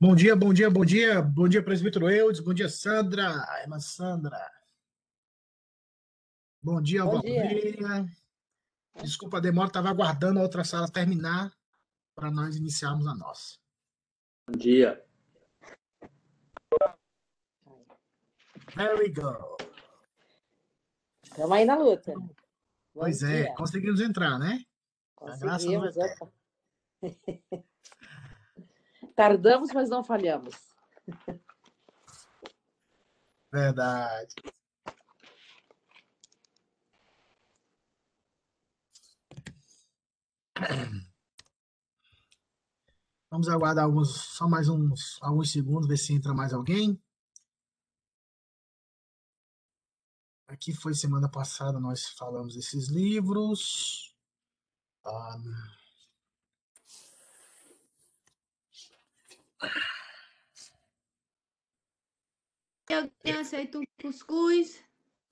Bom dia, bom dia, bom dia. Bom dia, presbítero Eudes. Bom dia, Sandra. Irmã Sandra. Bom dia, Bom dia. Desculpa a demora, estava aguardando a outra sala terminar para nós iniciarmos a nossa. Bom dia. There we go. Estamos aí na luta. Bom Pois é, dia. conseguimos entrar, né? É Conseguimos. opa. Tardamos, mas não falhamos. Verdade. Vamos aguardar alguns, só mais uns alguns segundos, ver se entra mais alguém. Aqui foi semana passada, nós falamos desses livros. Ah, Alguém aceita um cuscuz?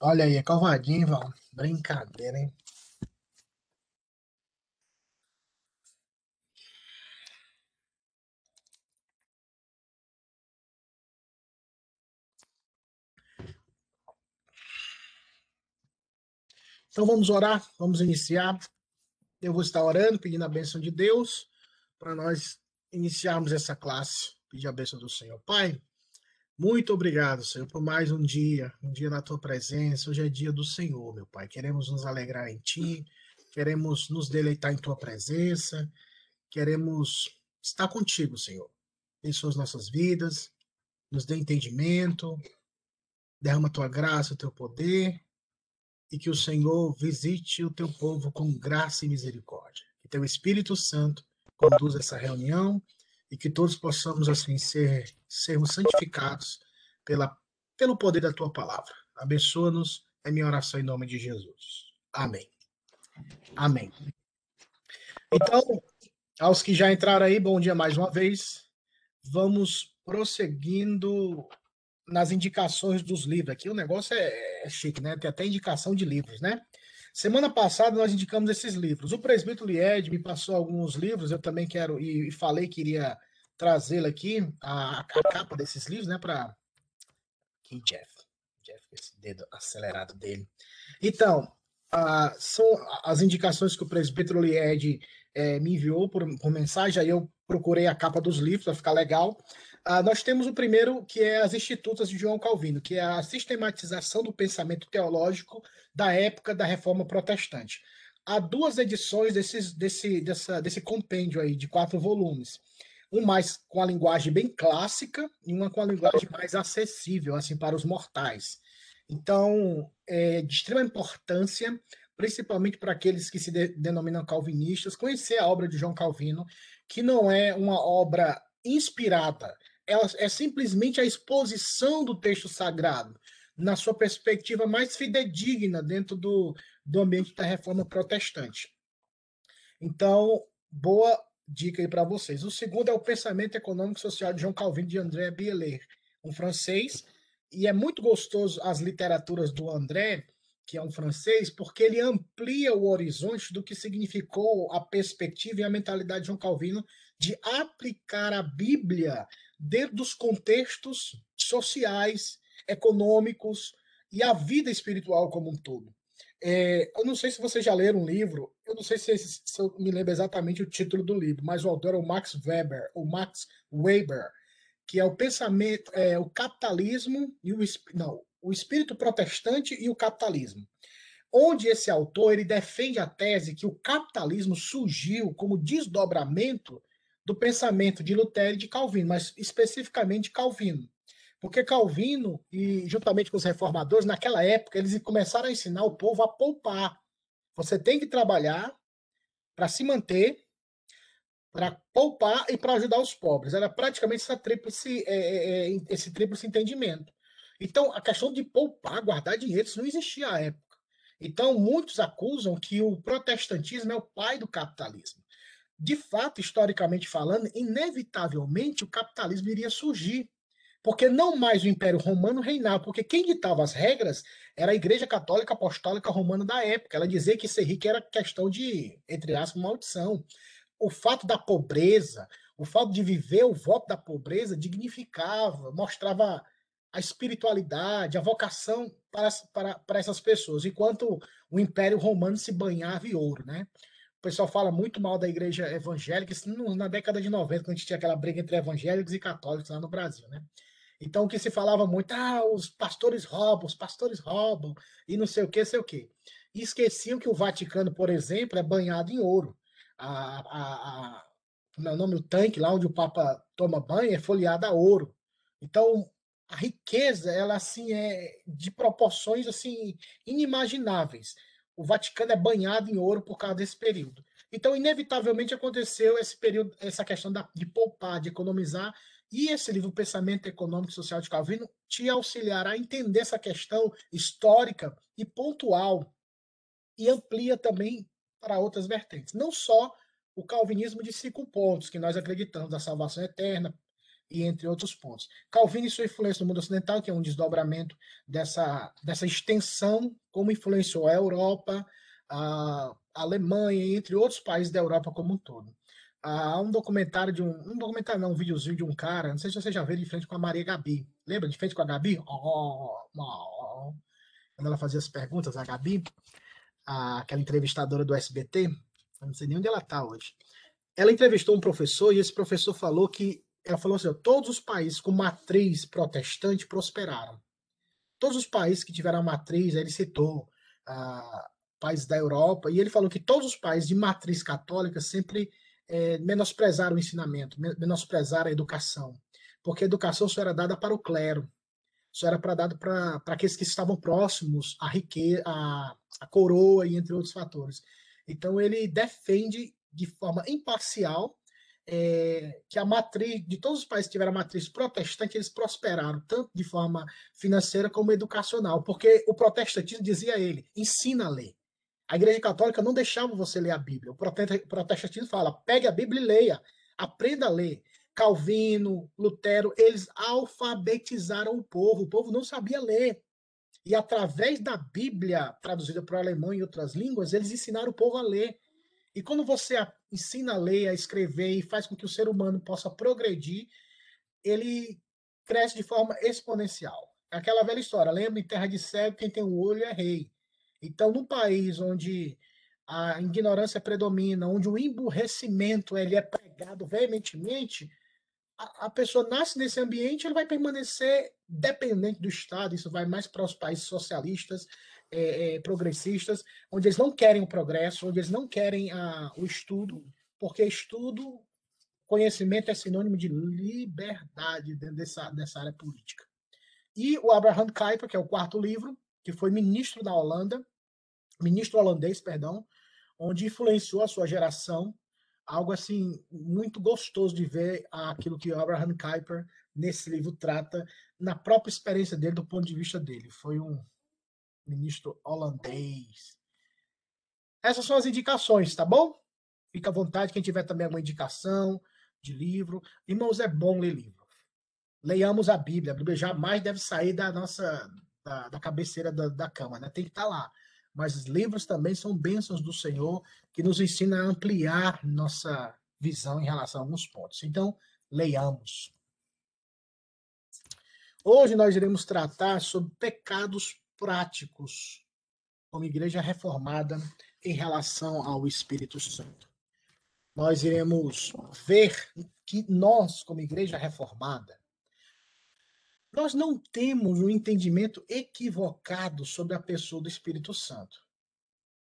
olha aí, é calvadinho, Val. Brincadeira, hein? Então vamos orar, vamos iniciar. Eu vou estar orando, pedindo a bênção de Deus, para nós iniciarmos essa classe. Pedir a bênção do Senhor. Pai, muito obrigado, Senhor, por mais um dia, um dia na tua presença. Hoje é dia do Senhor, meu Pai. Queremos nos alegrar em ti, queremos nos deleitar em tua presença, queremos estar contigo, Senhor. Abençoa as nossas vidas, nos dê entendimento, derrama tua graça, o teu poder, e que o Senhor visite o teu povo com graça e misericórdia. Que teu Espírito Santo conduza essa reunião e que todos possamos assim ser sermos santificados pela pelo poder da tua palavra. Abençoa-nos, é minha oração em nome de Jesus. Amém. Amém. Então, aos que já entraram aí, bom dia mais uma vez. Vamos prosseguindo nas indicações dos livros. Aqui o negócio é, é chique, né? Tem até indicação de livros, né? Semana passada nós indicamos esses livros. O presbítero Lied me passou alguns livros, eu também quero, e, falei que iria trazê-lo aqui, a, a capa desses livros, né? Para. Aqui, Jeff. Jeff, esse dedo acelerado dele. Então, ah, são as indicações que o presbítero Lied eh, me enviou por, por mensagem, aí eu procurei a capa dos livros para ficar legal. Ah, nós temos o primeiro, que é as Institutas de João Calvino, que é a sistematização do pensamento teológico da época da Reforma Protestante. Há duas edições desses, desse, dessa, desse compêndio aí, de quatro volumes. Um mais com a linguagem bem clássica e uma com a linguagem mais acessível, assim, para os mortais. Então, é de extrema importância, principalmente para aqueles que se de, denominam calvinistas, conhecer a obra de João Calvino, que não é uma obra inspirada, ela é simplesmente a exposição do texto sagrado na sua perspectiva mais fidedigna dentro do, do ambiente da reforma protestante. Então, boa dica aí para vocês. O segundo é o Pensamento Econômico Social de João Calvino de André Bieler, um francês, e é muito gostoso as literaturas do André, que é um francês, porque ele amplia o horizonte do que significou a perspectiva e a mentalidade de João Calvino de aplicar a Bíblia dentro dos contextos sociais, econômicos e a vida espiritual como um todo. É, eu não sei se vocês já leram um livro, eu não sei se, se, eu me lembro exatamente o título do livro, mas o autor é o Max Weber, o Max Weber, que é o pensamento, é, o capitalismo e o não, o espírito protestante e o capitalismo. Onde esse autor ele defende a tese que o capitalismo surgiu como desdobramento do pensamento de Lutero e de Calvino, mas especificamente Calvino. Porque Calvino, e juntamente com os reformadores, naquela época, eles começaram a ensinar o povo a poupar. Você tem que trabalhar para se manter, para poupar e para ajudar os pobres. Era praticamente essa tríplice, é, é, esse tríplice entendimento. Então, a questão de poupar, guardar dinheiro, isso não existia à época. Então, muitos acusam que o protestantismo é o pai do capitalismo. De fato, historicamente falando, inevitavelmente o capitalismo iria surgir porque não mais o Império Romano reinava, porque quem ditava as regras era a Igreja Católica Apostólica Romana da época. Ela dizia que ser rico era questão de, entre aspas, maldição. O fato da pobreza, o fato de viver o voto da pobreza dignificava, mostrava a espiritualidade, a vocação para, para, para essas pessoas, enquanto o Império Romano se banhava em ouro, né? O pessoal fala muito mal da igreja evangélica, isso na década de 90, quando a gente tinha aquela briga entre evangélicos e católicos lá no Brasil, né? Então, o que se falava muito, ah, os pastores roubam, os pastores roubam, e não sei o que, sei o que. E esqueciam que o Vaticano, por exemplo, é banhado em ouro. A, a, a, como é nome, o tanque lá onde o Papa toma banho é folheado a ouro. Então, a riqueza, ela assim é de proporções assim inimagináveis. O Vaticano é banhado em ouro por causa desse período. Então, inevitavelmente aconteceu esse período, essa questão da, de poupar, de economizar, e esse livro, Pensamento Econômico e Social de Calvino, te auxiliará a entender essa questão histórica e pontual e amplia também para outras vertentes. Não só o calvinismo de cinco pontos, que nós acreditamos da salvação eterna, e entre outros pontos. Calvino e sua influência no mundo ocidental, que é um desdobramento dessa, dessa extensão, como influenciou a Europa, a Alemanha, entre outros países da Europa como um todo há um documentário de um. Um documentário, não, um videozinho de um cara, não sei se você já viu de frente com a Maria Gabi. Lembra? De frente com a Gabi? Oh, oh. Quando ela fazia as perguntas, a Gabi, a, aquela entrevistadora do SBT, não sei nem onde ela está hoje. Ela entrevistou um professor e esse professor falou que. Ela falou assim: todos os países com matriz protestante prosperaram. Todos os países que tiveram a matriz, ele citou ah, países da Europa, e ele falou que todos os países de matriz católica sempre é, menosprezar o ensinamento, menosprezar a educação, porque a educação só era dada para o clero, só era para dado para aqueles que estavam próximos à riqueza, à, à coroa e entre outros fatores. Então ele defende de forma imparcial é, que a matriz de todos os países que tiveram a matriz protestante eles prosperaram tanto de forma financeira como educacional, porque o protestantismo dizia ele ensina a ler. A Igreja Católica não deixava você ler a Bíblia. O protestantismo fala: pegue a Bíblia e leia, aprenda a ler. Calvino, Lutero, eles alfabetizaram o povo. O povo não sabia ler. E através da Bíblia, traduzida para o alemão e outras línguas, eles ensinaram o povo a ler. E quando você ensina a ler, a escrever e faz com que o ser humano possa progredir, ele cresce de forma exponencial. É aquela velha história, lembra em terra de cego, quem tem um olho é rei. Então, num país onde a ignorância predomina, onde o emburrecimento ele é pregado veementemente, a, a pessoa nasce nesse ambiente, ele vai permanecer dependente do Estado. Isso vai mais para os países socialistas, é, é, progressistas, onde eles não querem o progresso, onde eles não querem a, o estudo, porque estudo, conhecimento é sinônimo de liberdade dentro dessa, dessa área política. E o Abraham Kuyper, que é o quarto livro, que foi ministro da Holanda, ministro holandês, perdão, onde influenciou a sua geração, algo assim muito gostoso de ver aquilo que Abraham Kuyper nesse livro trata na própria experiência dele, do ponto de vista dele. Foi um ministro holandês. Essas são as indicações, tá bom? Fica à vontade, quem tiver também alguma indicação de livro. Irmãos, é bom ler livro. Leiamos a Bíblia. A Bíblia jamais deve sair da nossa da, da cabeceira da, da cama, né? Tem que estar tá lá mas livros também são bênçãos do Senhor que nos ensina a ampliar nossa visão em relação a alguns pontos. Então, leiamos. Hoje nós iremos tratar sobre pecados práticos como igreja reformada em relação ao Espírito Santo. Nós iremos ver que nós, como igreja reformada, nós não temos um entendimento equivocado sobre a pessoa do Espírito Santo.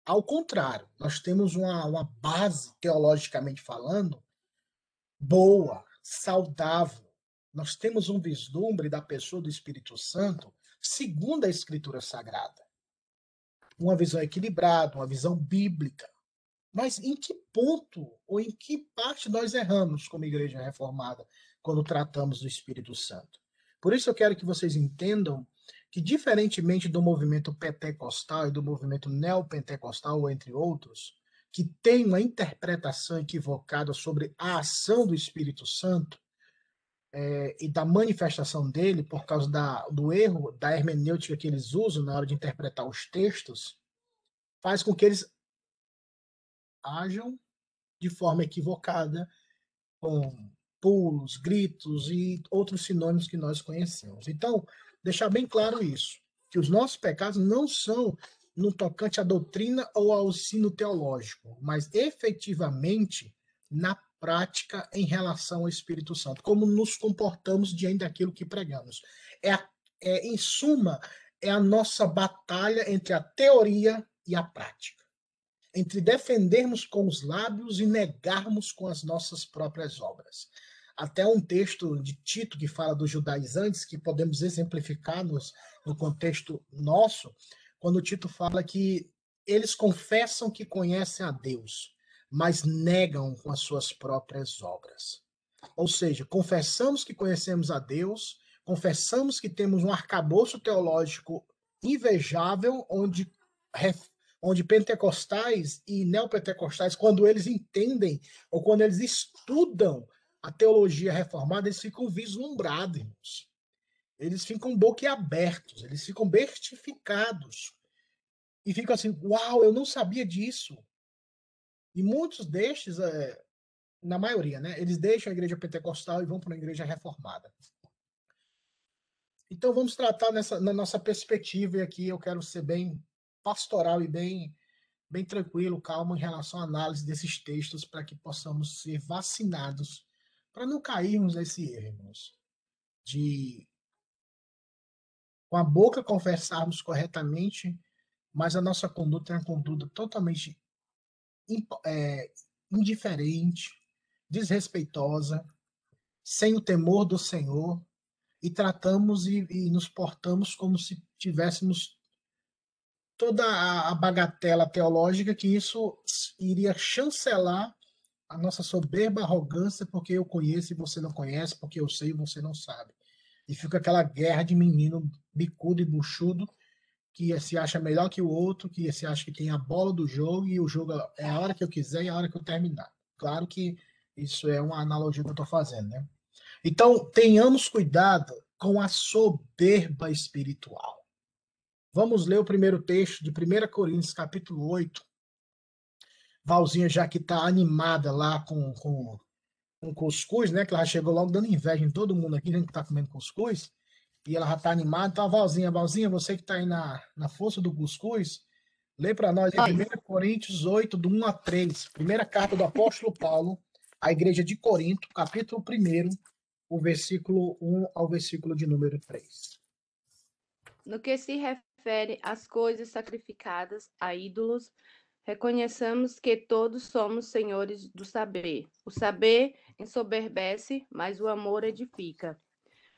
Ao contrário, nós temos uma, uma base, teologicamente falando, boa, saudável. Nós temos um vislumbre da pessoa do Espírito Santo segundo a Escritura Sagrada. Uma visão equilibrada, uma visão bíblica. Mas em que ponto ou em que parte nós erramos como igreja reformada quando tratamos do Espírito Santo? Por isso eu quero que vocês entendam que, diferentemente do movimento pentecostal e do movimento neopentecostal, entre outros, que tem uma interpretação equivocada sobre a ação do Espírito Santo, é, e da manifestação dele, por causa da, do erro da hermenêutica que eles usam na hora de interpretar os textos, faz com que eles ajam de forma equivocada, com pulos, gritos e outros sinônimos que nós conhecemos. Então, deixar bem claro isso, que os nossos pecados não são no tocante à doutrina ou ao ensino teológico, mas efetivamente na prática em relação ao Espírito Santo, como nos comportamos diante daquilo que pregamos. É, é em suma, é a nossa batalha entre a teoria e a prática entre defendermos com os lábios e negarmos com as nossas próprias obras. Até um texto de Tito que fala dos judaizantes, que podemos exemplificar nos, no contexto nosso, quando Tito fala que eles confessam que conhecem a Deus, mas negam com as suas próprias obras. Ou seja, confessamos que conhecemos a Deus, confessamos que temos um arcabouço teológico invejável, onde onde pentecostais e neopentecostais, quando eles entendem ou quando eles estudam a teologia reformada, eles ficam vislumbrados, irmãos. Eles ficam boquiabertos, eles ficam bestificados. E ficam assim, uau, eu não sabia disso. E muitos destes, é, na maioria, né, eles deixam a igreja pentecostal e vão para a igreja reformada. Então vamos tratar nessa, na nossa perspectiva, e aqui eu quero ser bem pastoral e bem, bem tranquilo, calmo em relação à análise desses textos para que possamos ser vacinados, para não cairmos nesse erro, irmãos, de com a boca confessarmos corretamente, mas a nossa conduta é uma conduta totalmente é, indiferente, desrespeitosa, sem o temor do Senhor, e tratamos e, e nos portamos como se tivéssemos toda a bagatela teológica que isso iria chancelar a nossa soberba arrogância porque eu conheço e você não conhece, porque eu sei e você não sabe. E fica aquela guerra de menino bicudo e buchudo que se acha melhor que o outro, que se acha que tem a bola do jogo e o jogo é a hora que eu quiser e a hora que eu terminar. Claro que isso é uma analogia que eu estou fazendo, né? Então, tenhamos cuidado com a soberba espiritual. Vamos ler o primeiro texto de 1 Coríntios, capítulo 8. Valzinha já que está animada lá com, com, com cuscuz, né? Que ela chegou logo dando inveja em todo mundo aqui, gente que está comendo cuscuz. E ela já está animada. Então, Valzinha, Valzinha, você que está aí na, na força do cuscuz, lê para nós em 1 Coríntios 8, do 1 a 3. Primeira carta do apóstolo Paulo à igreja de Corinto, capítulo 1, o versículo 1 ao versículo de número 3. No que se refere às coisas sacrificadas a ídolos, reconheçamos que todos somos senhores do saber. O saber ensoberbece, mas o amor edifica.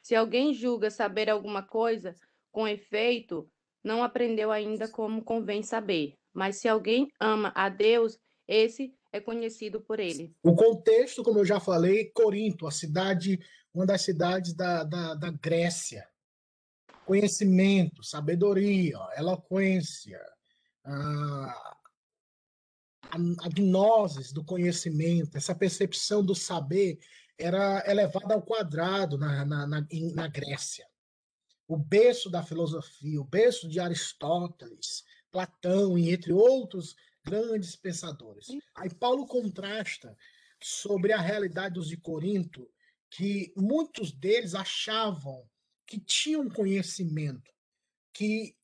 Se alguém julga saber alguma coisa, com efeito, não aprendeu ainda como convém saber. Mas se alguém ama a Deus, esse é conhecido por ele. O contexto, como eu já falei, Corinto, a cidade, uma das cidades da, da, da Grécia conhecimento, sabedoria, eloquência, a, a gnose do conhecimento, essa percepção do saber era elevada ao quadrado na, na, na, na Grécia. O berço da filosofia, o berço de Aristóteles, Platão e entre outros grandes pensadores. Aí Paulo contrasta sobre a realidade dos de Corinto, que muitos deles achavam que tinham conhecimento, que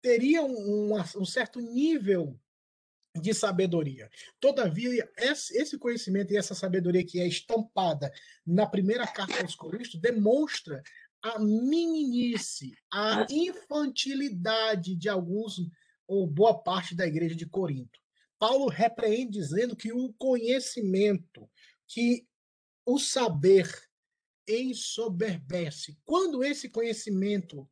teriam um, um certo nível de sabedoria. Todavia, esse conhecimento e essa sabedoria que é estampada na primeira carta aos Coríntios demonstra a meninice, a infantilidade de alguns ou boa parte da igreja de Corinto. Paulo repreende dizendo que o conhecimento, que o saber ensoberbece. Quando esse conhecimento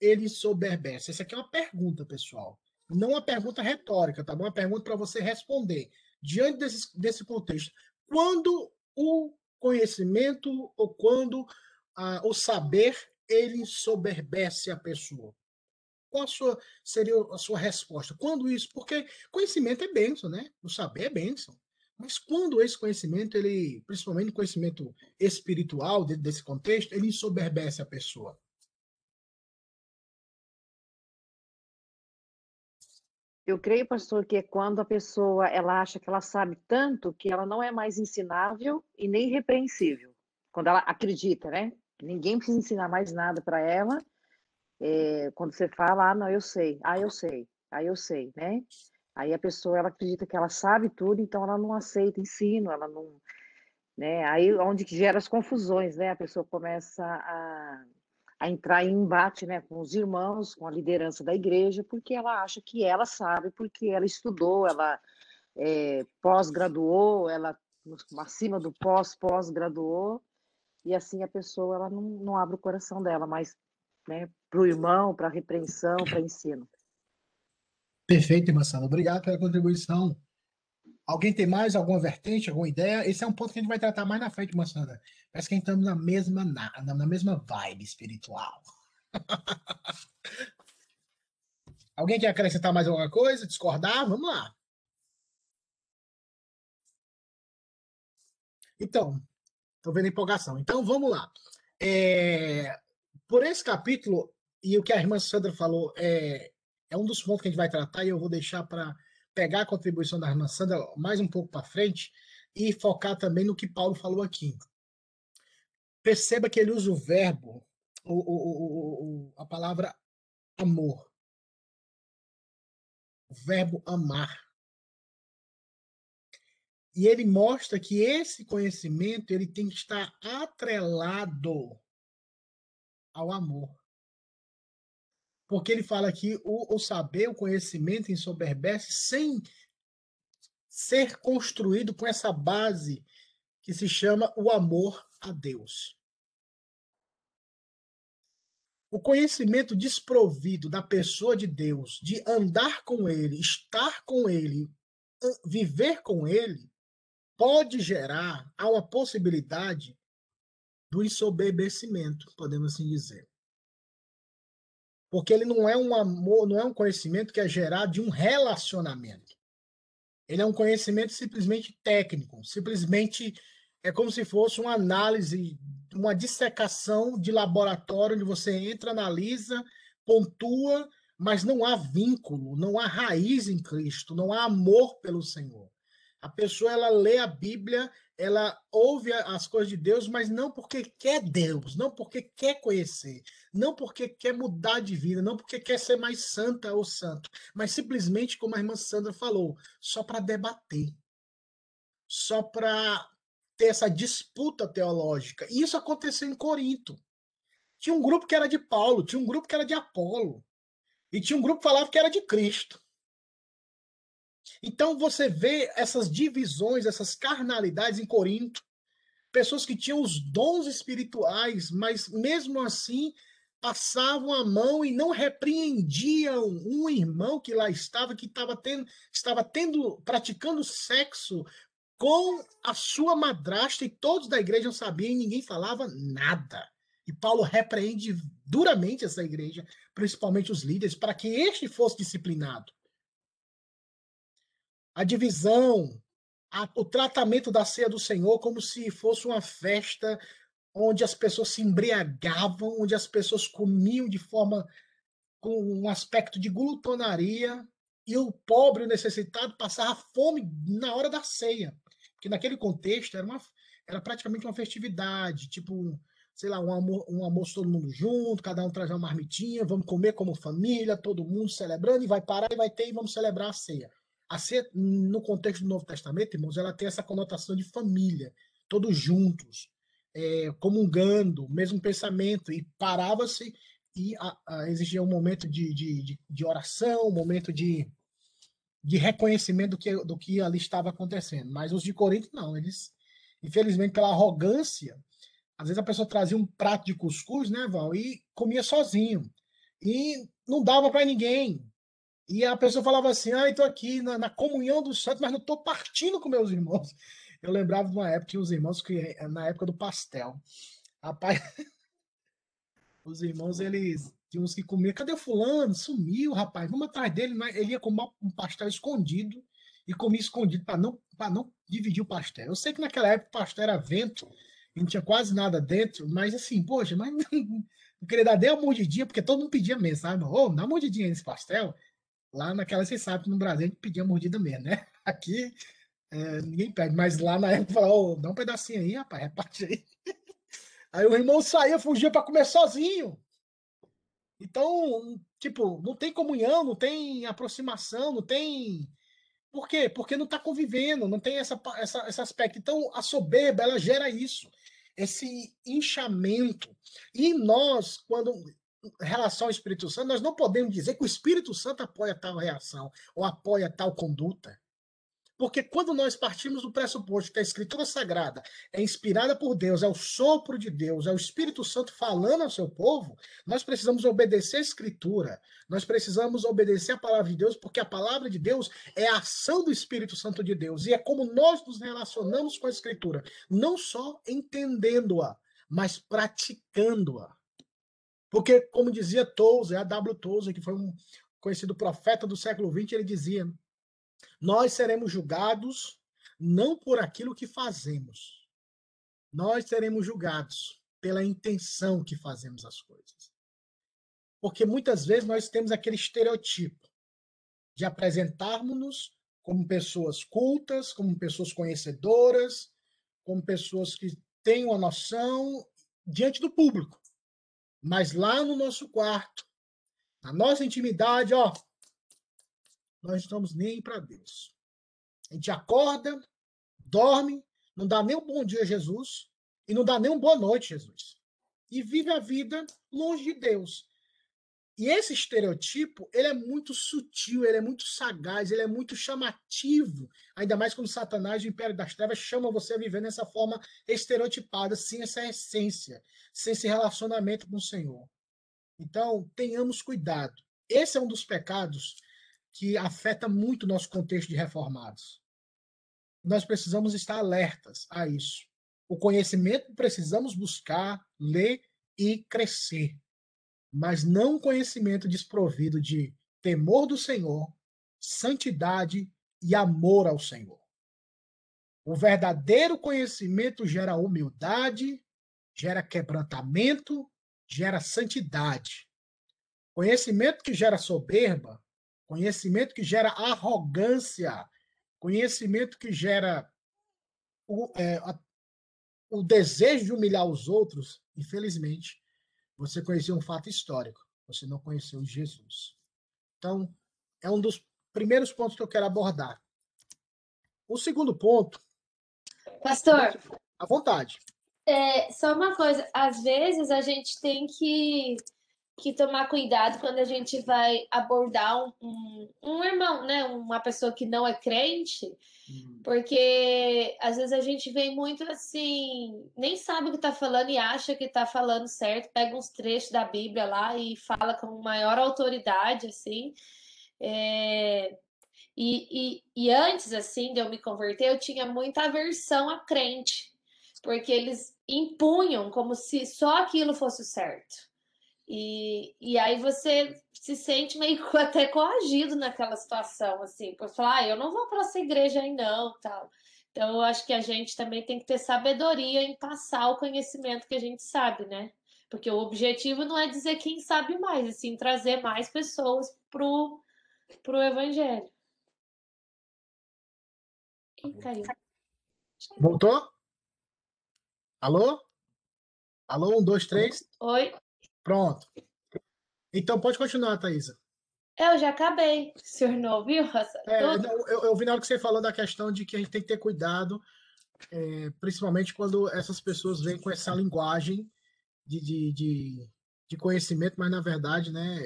ele ensoberbece? Essa aqui é uma pergunta, pessoal. Não uma pergunta retórica, tá bom? Uma pergunta para você responder. Diante desse, desse contexto, quando o conhecimento ou quando ah, o saber ele ensoberbece a pessoa? Qual a sua, seria a sua resposta? Quando isso? Porque conhecimento é bênção, né? O saber é bênção. Mas quando esse conhecimento, ele, principalmente o conhecimento espiritual dentro desse contexto, ele ensoberbece a pessoa. Eu creio, pastor, que é quando a pessoa ela acha que ela sabe tanto que ela não é mais ensinável e nem repreensível. Quando ela acredita, né? Ninguém precisa ensinar mais nada para ela. É, quando você fala, ah, não, eu sei, ah, eu sei, ah, eu sei, né? Aí a pessoa ela acredita que ela sabe tudo, então ela não aceita ensino, ela não, né? Aí onde que gera as confusões, né? A pessoa começa a, a entrar em embate, né, com os irmãos, com a liderança da igreja, porque ela acha que ela sabe, porque ela estudou, ela é, pós-graduou, ela acima do pós pós-graduou, e assim a pessoa ela não, não abre o coração dela, mas né, para o irmão, para repreensão, para ensino. Perfeito, irmã. Obrigado pela contribuição. Alguém tem mais alguma vertente, alguma ideia? Esse é um ponto que a gente vai tratar mais na frente, irmã Sandra. Parece que estamos na mesma, na, na mesma vibe espiritual. Alguém quer acrescentar mais alguma coisa? Discordar? Vamos lá. Então, estou vendo empolgação. Então, vamos lá. É, por esse capítulo, e o que a irmã Sandra falou, é, é um dos pontos que a gente vai tratar e eu vou deixar para pegar a contribuição da irmã Sandra mais um pouco para frente e focar também no que Paulo falou aqui. Perceba que ele usa o verbo, o, o, o, a palavra amor. O verbo amar. E ele mostra que esse conhecimento ele tem que estar atrelado ao amor. Porque ele fala aqui o, o saber, o conhecimento ensoberbece sem ser construído com essa base que se chama o amor a Deus. O conhecimento desprovido da pessoa de Deus, de andar com Ele, estar com Ele, viver com Ele, pode gerar há uma possibilidade do ensoberbecimento, podemos assim dizer porque ele não é um amor, não é um conhecimento que é gerado de um relacionamento. Ele é um conhecimento simplesmente técnico, simplesmente é como se fosse uma análise, uma dissecação de laboratório onde você entra, analisa, pontua, mas não há vínculo, não há raiz em Cristo, não há amor pelo Senhor. A pessoa ela lê a Bíblia, ela ouve as coisas de Deus, mas não porque quer Deus, não porque quer conhecer, não porque quer mudar de vida, não porque quer ser mais santa ou santo, mas simplesmente, como a irmã Sandra falou, só para debater, só para ter essa disputa teológica. E isso aconteceu em Corinto. Tinha um grupo que era de Paulo, tinha um grupo que era de Apolo, e tinha um grupo que falava que era de Cristo. Então você vê essas divisões, essas carnalidades em Corinto. Pessoas que tinham os dons espirituais, mas mesmo assim passavam a mão e não repreendiam um irmão que lá estava, que estava tendo, estava tendo, praticando sexo com a sua madrasta e todos da igreja não sabiam e ninguém falava nada. E Paulo repreende duramente essa igreja, principalmente os líderes, para que este fosse disciplinado a divisão, a, o tratamento da ceia do Senhor como se fosse uma festa onde as pessoas se embriagavam, onde as pessoas comiam de forma com um aspecto de glutonaria e o pobre, o necessitado, passava fome na hora da ceia. Porque naquele contexto era, uma, era praticamente uma festividade, tipo, sei lá, um, um almoço todo mundo junto, cada um traz uma marmitinha, vamos comer como família, todo mundo celebrando, e vai parar e vai ter, e vamos celebrar a ceia. A ceia, no contexto do Novo Testamento, irmãos, ela tem essa conotação de família, todos juntos, é, comungando, mesmo pensamento, e parava-se e a, a, exigia um momento de, de, de, de, oração, um momento de, de reconhecimento do que, do que ali estava acontecendo. Mas os de Corinto, não, eles, infelizmente, pela arrogância, às vezes a pessoa trazia um prato de cuscuz, né, Val, e comia sozinho. E não dava para ninguém. E a pessoa falava assim: ah, estou aqui na, na, comunhão dos santos, mas não estou partindo com meus irmãos. Eu lembrava de uma época, tinha os irmãos que, eh, na época do pastel. Rapaz, os irmãos, eles tinham uns que comiam. Cadê o fulano? Sumiu, rapaz. Vamos atrás dele. Ele ia comer um pastel escondido e comia escondido para não, não dividir o pastel. Eu sei que naquela época o pastel era vento, não tinha quase nada dentro, mas assim, poxa, mas não, queria dar nem uma mordidinha, porque todo mundo pedia mesmo, sabe? Ô, oh, dá mordidinha nesse pastel. Lá naquela, vocês sabem que no Brasil a gente pedia mordida mesmo, né? Aqui é, ninguém pede, mas lá na época falou, oh, dá um pedacinho aí, rapaz, reparte aí. Aí o irmão saía, fugia para comer sozinho. Então, tipo, não tem comunhão, não tem aproximação, não tem. Por quê? Porque não está convivendo, não tem essa, essa, esse aspecto. Então, a soberba, ela gera isso, esse inchamento. E nós, quando em relação ao Espírito Santo, nós não podemos dizer que o Espírito Santo apoia tal reação ou apoia tal conduta. Porque quando nós partimos do pressuposto que a Escritura Sagrada é inspirada por Deus, é o sopro de Deus, é o Espírito Santo falando ao seu povo, nós precisamos obedecer a Escritura, nós precisamos obedecer a palavra de Deus, porque a palavra de Deus é a ação do Espírito Santo de Deus, e é como nós nos relacionamos com a Escritura, não só entendendo-a, mas praticando-a. Porque, como dizia Tozer, a W. Tozer, que foi um conhecido profeta do século XX, ele dizia nós seremos julgados não por aquilo que fazemos. Nós seremos julgados pela intenção que fazemos as coisas. Porque muitas vezes nós temos aquele estereotipo de apresentarmos-nos como pessoas cultas, como pessoas conhecedoras, como pessoas que têm uma noção diante do público. Mas lá no nosso quarto, na nossa intimidade, ó, nós estamos nem para Deus. A gente acorda, dorme, não dá nem um bom dia, Jesus, e não dá nem uma boa noite, Jesus. E vive a vida longe de Deus. E esse estereotipo, ele é muito sutil, ele é muito sagaz, ele é muito chamativo. Ainda mais quando Satanás, o Império das Trevas, chama você a viver nessa forma estereotipada, sem essa essência, sem esse relacionamento com o Senhor. Então, tenhamos cuidado. Esse é um dos pecados que afeta muito o nosso contexto de reformados. Nós precisamos estar alertas a isso. O conhecimento precisamos buscar, ler e crescer, mas não conhecimento desprovido de temor do Senhor, santidade e amor ao Senhor. O verdadeiro conhecimento gera humildade, gera quebrantamento, gera santidade. Conhecimento que gera soberba conhecimento que gera arrogância, conhecimento que gera o, é, a, o desejo de humilhar os outros, infelizmente, você conheceu um fato histórico, você não conheceu Jesus. Então, é um dos primeiros pontos que eu quero abordar. O segundo ponto. Pastor. À vontade. É, só uma coisa, às vezes a gente tem que que tomar cuidado quando a gente vai abordar um, um, um, irmão, né? Uma pessoa que não é crente, uhum. porque às vezes a gente vem muito assim, nem sabe o que está falando e acha que está falando certo, pega uns trechos da Bíblia lá e fala com maior autoridade, assim. É... E, e, e antes, assim, de eu me converter, eu tinha muita aversão a crente, porque eles impunham como se só aquilo fosse certo. E, e aí você se sente meio até coagido naquela situação, assim, por falar, ah, eu não vou para essa igreja aí não, tal. Então, eu acho que a gente também tem que ter sabedoria em passar o conhecimento que a gente sabe, né? Porque o objetivo não é dizer quem sabe mais, e sim trazer mais pessoas pro, pro evangelho. Ih, caiu. Voltou? Alô? Alô, um, dois, três. Oi. Pronto. Então pode continuar, Thaisa. Eu já acabei. O senhor não ouviu? É, eu, eu vi na hora que você falou da questão de que a gente tem que ter cuidado, é, principalmente quando essas pessoas vêm com essa linguagem de, de, de, de conhecimento, mas na verdade, né?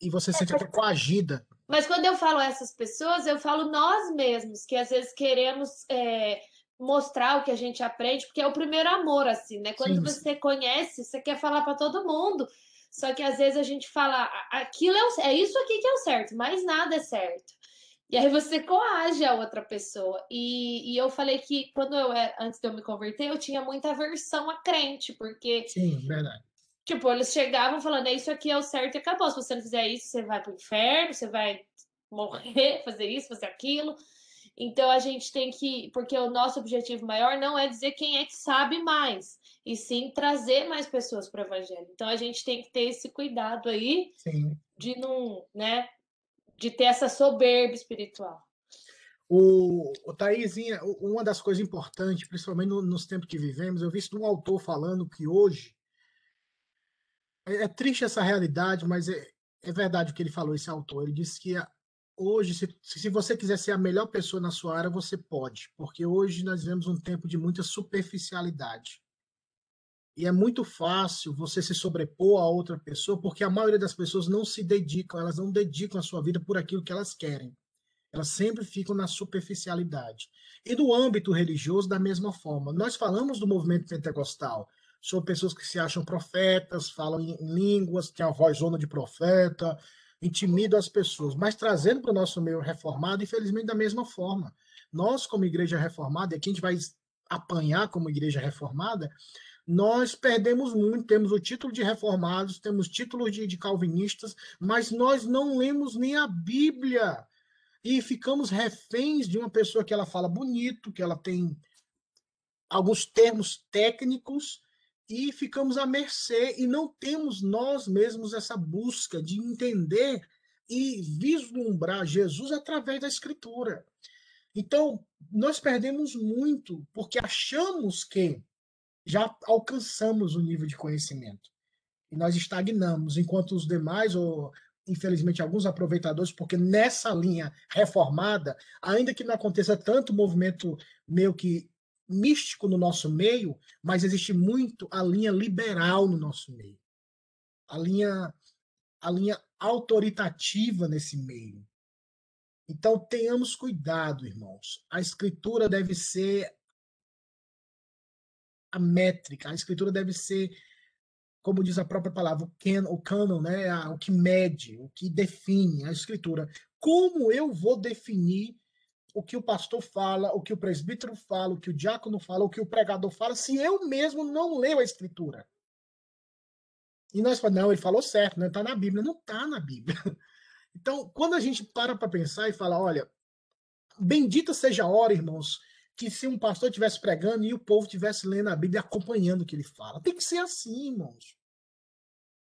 E você é, sente até coagida. Mas quando eu falo essas pessoas, eu falo nós mesmos, que às vezes queremos é, mostrar o que a gente aprende, porque é o primeiro amor, assim, né? Quando Sim. você conhece, você quer falar para todo mundo. Só que às vezes a gente fala, aquilo é, o, é isso aqui que é o certo, mais nada é certo. E aí você coage a outra pessoa. E, e eu falei que quando eu era, antes de eu me converter, eu tinha muita aversão a crente, porque. Sim, verdade. Tipo, eles chegavam falando, é isso aqui é o certo e acabou. Se você não fizer isso, você vai pro inferno, você vai morrer, fazer isso, fazer aquilo. Então a gente tem que, porque o nosso objetivo maior não é dizer quem é que sabe mais, e sim trazer mais pessoas para o evangelho. Então a gente tem que ter esse cuidado aí Sim. de não, né, de ter essa soberba espiritual. O, o Thaisinha, uma das coisas importantes, principalmente no, nos tempos que vivemos, eu vi isso de um autor falando que hoje é, é triste essa realidade, mas é, é verdade o que ele falou, esse autor. Ele disse que hoje, se, se você quiser ser a melhor pessoa na sua área, você pode, porque hoje nós vivemos um tempo de muita superficialidade. E é muito fácil você se sobrepor a outra pessoa, porque a maioria das pessoas não se dedicam, elas não dedicam a sua vida por aquilo que elas querem. Elas sempre ficam na superficialidade. E do âmbito religioso, da mesma forma. Nós falamos do movimento pentecostal, são pessoas que se acham profetas, falam em línguas, têm a voz zona de profeta, intimidam as pessoas, mas trazendo para o nosso meio reformado, infelizmente, da mesma forma. Nós, como igreja reformada, e aqui a gente vai apanhar como igreja reformada, nós perdemos muito, temos o título de reformados, temos títulos de, de calvinistas, mas nós não lemos nem a Bíblia. E ficamos reféns de uma pessoa que ela fala bonito, que ela tem alguns termos técnicos, e ficamos à mercê e não temos nós mesmos essa busca de entender e vislumbrar Jesus através da Escritura. Então, nós perdemos muito porque achamos que já alcançamos o nível de conhecimento e nós estagnamos, enquanto os demais, ou infelizmente alguns aproveitadores, porque nessa linha reformada, ainda que não aconteça tanto movimento meio que místico no nosso meio, mas existe muito a linha liberal no nosso meio. A linha a linha autoritativa nesse meio. Então tenhamos cuidado, irmãos. A escritura deve ser a métrica, a escritura deve ser, como diz a própria palavra, o, can, o canon, né? o que mede, o que define a escritura. Como eu vou definir o que o pastor fala, o que o presbítero fala, o que o diácono fala, o que o pregador fala, se eu mesmo não leio a escritura. E nós falamos, não, ele falou certo, não está na Bíblia. Não está na Bíblia. Então, quando a gente para para pensar e fala, olha, bendita seja a hora, irmãos, que se um pastor estivesse pregando e o povo estivesse lendo a Bíblia e acompanhando o que ele fala. Tem que ser assim, irmãos.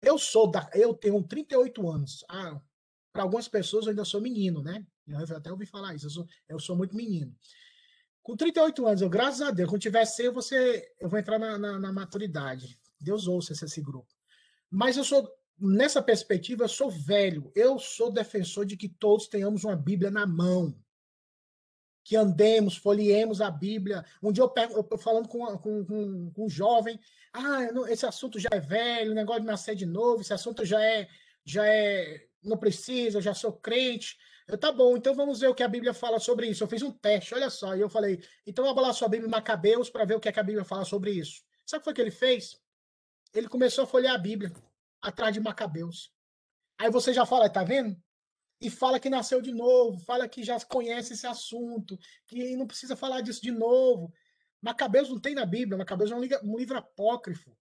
Eu sou da, eu tenho 38 anos. Ah, para algumas pessoas eu ainda sou menino, né? Eu até ouvi falar isso, eu sou, eu sou muito menino. Com 38 anos, eu, graças a Deus, quando tiver cedo, você, eu vou entrar na, na, na maturidade. Deus ouça esse, esse grupo. Mas eu sou, nessa perspectiva, eu sou velho. Eu sou defensor de que todos tenhamos uma Bíblia na mão. Que andemos, folheemos a Bíblia. Um dia eu, pego, eu falando com, com, com, com um jovem, ah, esse assunto já é velho, o negócio de nascer de novo, esse assunto já é, já é, não precisa, eu já sou crente. Eu, tá bom, então vamos ver o que a Bíblia fala sobre isso. Eu fiz um teste, olha só, e eu falei, então eu lá sua Bíblia em Macabeus para ver o que, é que a Bíblia fala sobre isso. Sabe o que foi que ele fez? Ele começou a folhear a Bíblia atrás de Macabeus. Aí você já fala, tá vendo? E fala que nasceu de novo, fala que já conhece esse assunto, que não precisa falar disso de novo. Macabeus não tem na Bíblia, Macabeus é um livro apócrifo.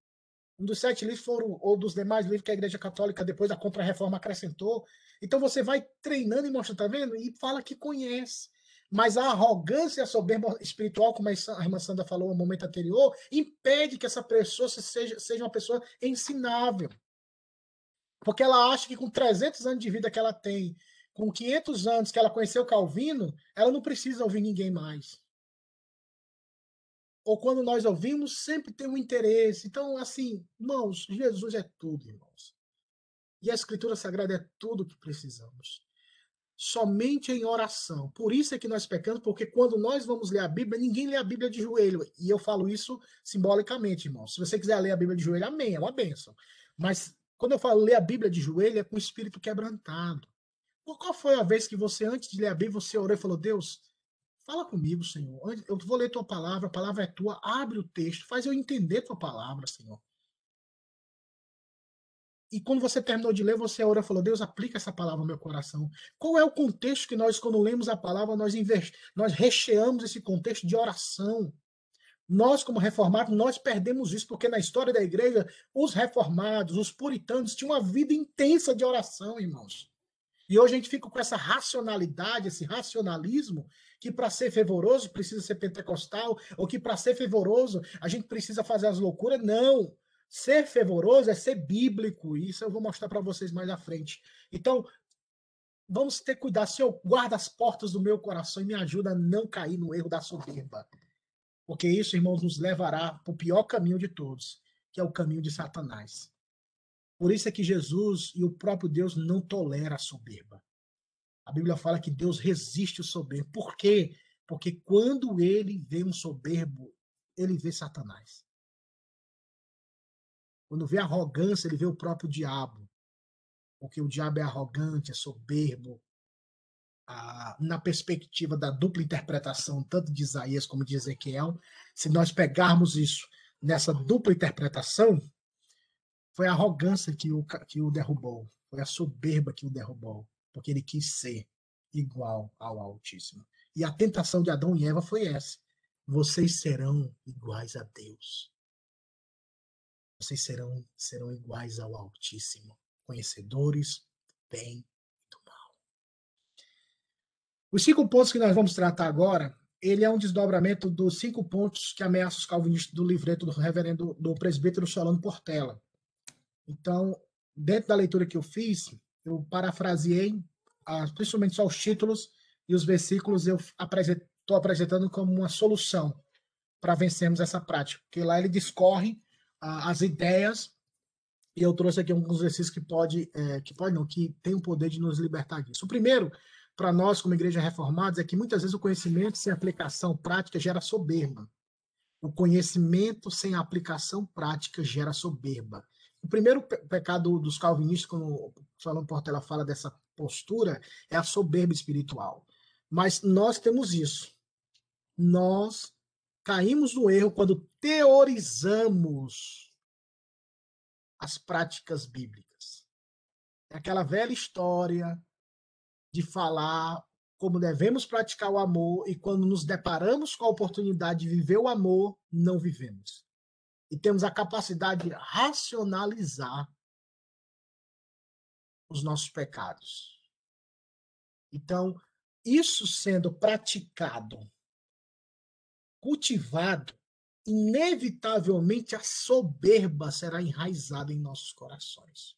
Um dos sete livros foram, ou dos demais livros que a Igreja Católica, depois da Contra-Reforma, acrescentou. Então você vai treinando e mostra, tá vendo? E fala que conhece. Mas a arrogância e a soberba espiritual, como a irmã Sandra falou no momento anterior, impede que essa pessoa seja, seja uma pessoa ensinável. Porque ela acha que com 300 anos de vida que ela tem, com 500 anos que ela conheceu Calvino, ela não precisa ouvir ninguém mais. Ou quando nós ouvimos, sempre tem um interesse. Então, assim, irmãos, Jesus é tudo, irmãos. E a Escritura Sagrada é tudo que precisamos. Somente em oração. Por isso é que nós pecamos, porque quando nós vamos ler a Bíblia, ninguém lê a Bíblia de joelho. E eu falo isso simbolicamente, irmão. Se você quiser ler a Bíblia de joelho, amém, é uma bênção. Mas quando eu falo ler a Bíblia de joelho, é com o espírito quebrantado. Qual foi a vez que você, antes de ler a Bíblia, você orou e falou: Deus, fala comigo, Senhor. Eu vou ler tua palavra, a palavra é tua, abre o texto, faz eu entender tua palavra, Senhor. E quando você terminou de ler, você e falou: Deus, aplica essa palavra no meu coração. Qual é o contexto que nós, quando lemos a palavra, nós, nós recheamos esse contexto de oração? Nós, como reformados, nós perdemos isso, porque na história da igreja, os reformados, os puritanos, tinham uma vida intensa de oração, irmãos. E hoje a gente fica com essa racionalidade, esse racionalismo, que para ser fervoroso precisa ser pentecostal, ou que para ser fervoroso a gente precisa fazer as loucuras. Não! Ser fervoroso é ser bíblico, e isso eu vou mostrar para vocês mais à frente. Então, vamos ter cuidado. Senhor, guarda as portas do meu coração e me ajuda a não cair no erro da soberba. Porque isso, irmãos, nos levará para o pior caminho de todos, que é o caminho de Satanás. Por isso é que Jesus e o próprio Deus não tolera a soberba. A Bíblia fala que Deus resiste o soberbo. Por quê? Porque quando ele vê um soberbo, ele vê Satanás. Quando vê arrogância, ele vê o próprio diabo. Porque o diabo é arrogante, é soberbo. Ah, na perspectiva da dupla interpretação, tanto de Isaías como de Ezequiel, se nós pegarmos isso nessa dupla interpretação, foi a arrogância que o, que o derrubou, foi a soberba que o derrubou, porque ele quis ser igual ao Altíssimo. E a tentação de Adão e Eva foi essa: vocês serão iguais a Deus. Vocês serão, serão iguais ao Altíssimo, conhecedores do bem e do mal. Os cinco pontos que nós vamos tratar agora, ele é um desdobramento dos cinco pontos que ameaçam os calvinistas do livreto do reverendo do presbítero Solano Portela. Então, dentro da leitura que eu fiz, eu parafraseei, ah, principalmente só os títulos e os versículos, eu estou apresentando como uma solução para vencermos essa prática. Porque lá ele discorre ah, as ideias e eu trouxe aqui alguns versículos que pode, é, que pode não, que tem o poder de nos libertar disso. O primeiro, para nós como igreja reformados, é que muitas vezes o conhecimento sem aplicação prática gera soberba. O conhecimento sem aplicação prática gera soberba. O primeiro pecado dos calvinistas, como o Salão Portela fala dessa postura, é a soberba espiritual. Mas nós temos isso. Nós caímos no erro quando teorizamos as práticas bíblicas. É aquela velha história de falar como devemos praticar o amor e quando nos deparamos com a oportunidade de viver o amor, não vivemos e temos a capacidade de racionalizar os nossos pecados. Então, isso sendo praticado, cultivado, inevitavelmente a soberba será enraizada em nossos corações.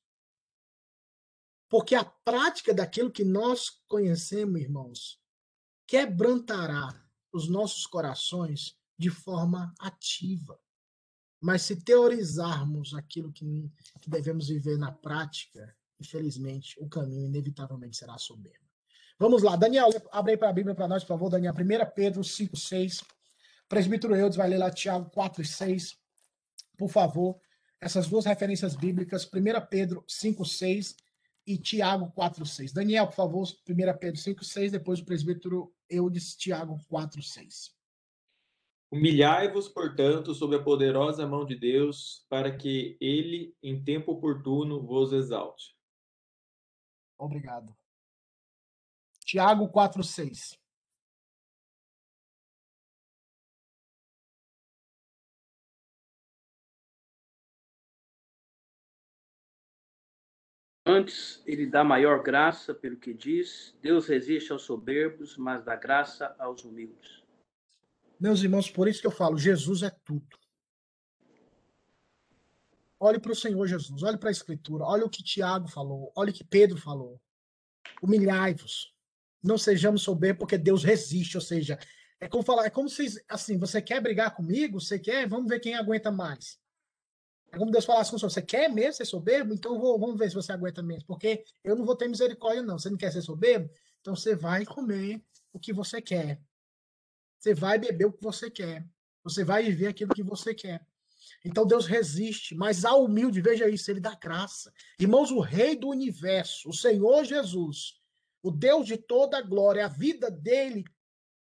Porque a prática daquilo que nós conhecemos, irmãos, quebrantará os nossos corações de forma ativa. Mas se teorizarmos aquilo que, que devemos viver na prática, infelizmente, o caminho inevitavelmente será soberbo. Vamos lá, Daniel, abre aí para a Bíblia para nós, por favor, Daniel. 1 Pedro 5, 6. Presbítero Eudes vai ler lá Tiago 4 e 6. Por favor, essas duas referências bíblicas, 1 Pedro 5, 6 e Tiago 4, 6. Daniel, por favor, 1 Pedro 5, 6, depois o presbítero Eudes, Tiago 4, 6. Humilhai-vos, portanto, sob a poderosa mão de Deus, para que ele, em tempo oportuno, vos exalte. Obrigado. Tiago 4,6. Antes, ele dá maior graça, pelo que diz: Deus resiste aos soberbos, mas dá graça aos humildes. Meus irmãos, por isso que eu falo, Jesus é tudo. Olhe para o Senhor Jesus, olhe para a Escritura, olhe o que Tiago falou, olhe o que Pedro falou. Humilhai-vos. Não sejamos soberbos, porque Deus resiste, ou seja, é como falar, é como se assim, você quer brigar comigo, você quer, vamos ver quem aguenta mais. É como Deus falasse com você, você quer mesmo ser soberbo? Então vou, vamos ver se você aguenta mesmo, porque eu não vou ter misericórdia não. Você não quer ser soberbo? Então você vai comer o que você quer. Você vai beber o que você quer. Você vai viver aquilo que você quer. Então Deus resiste, mas ao humilde, veja isso, ele dá graça. Irmãos, o Rei do universo, o Senhor Jesus, o Deus de toda a glória, a vida dele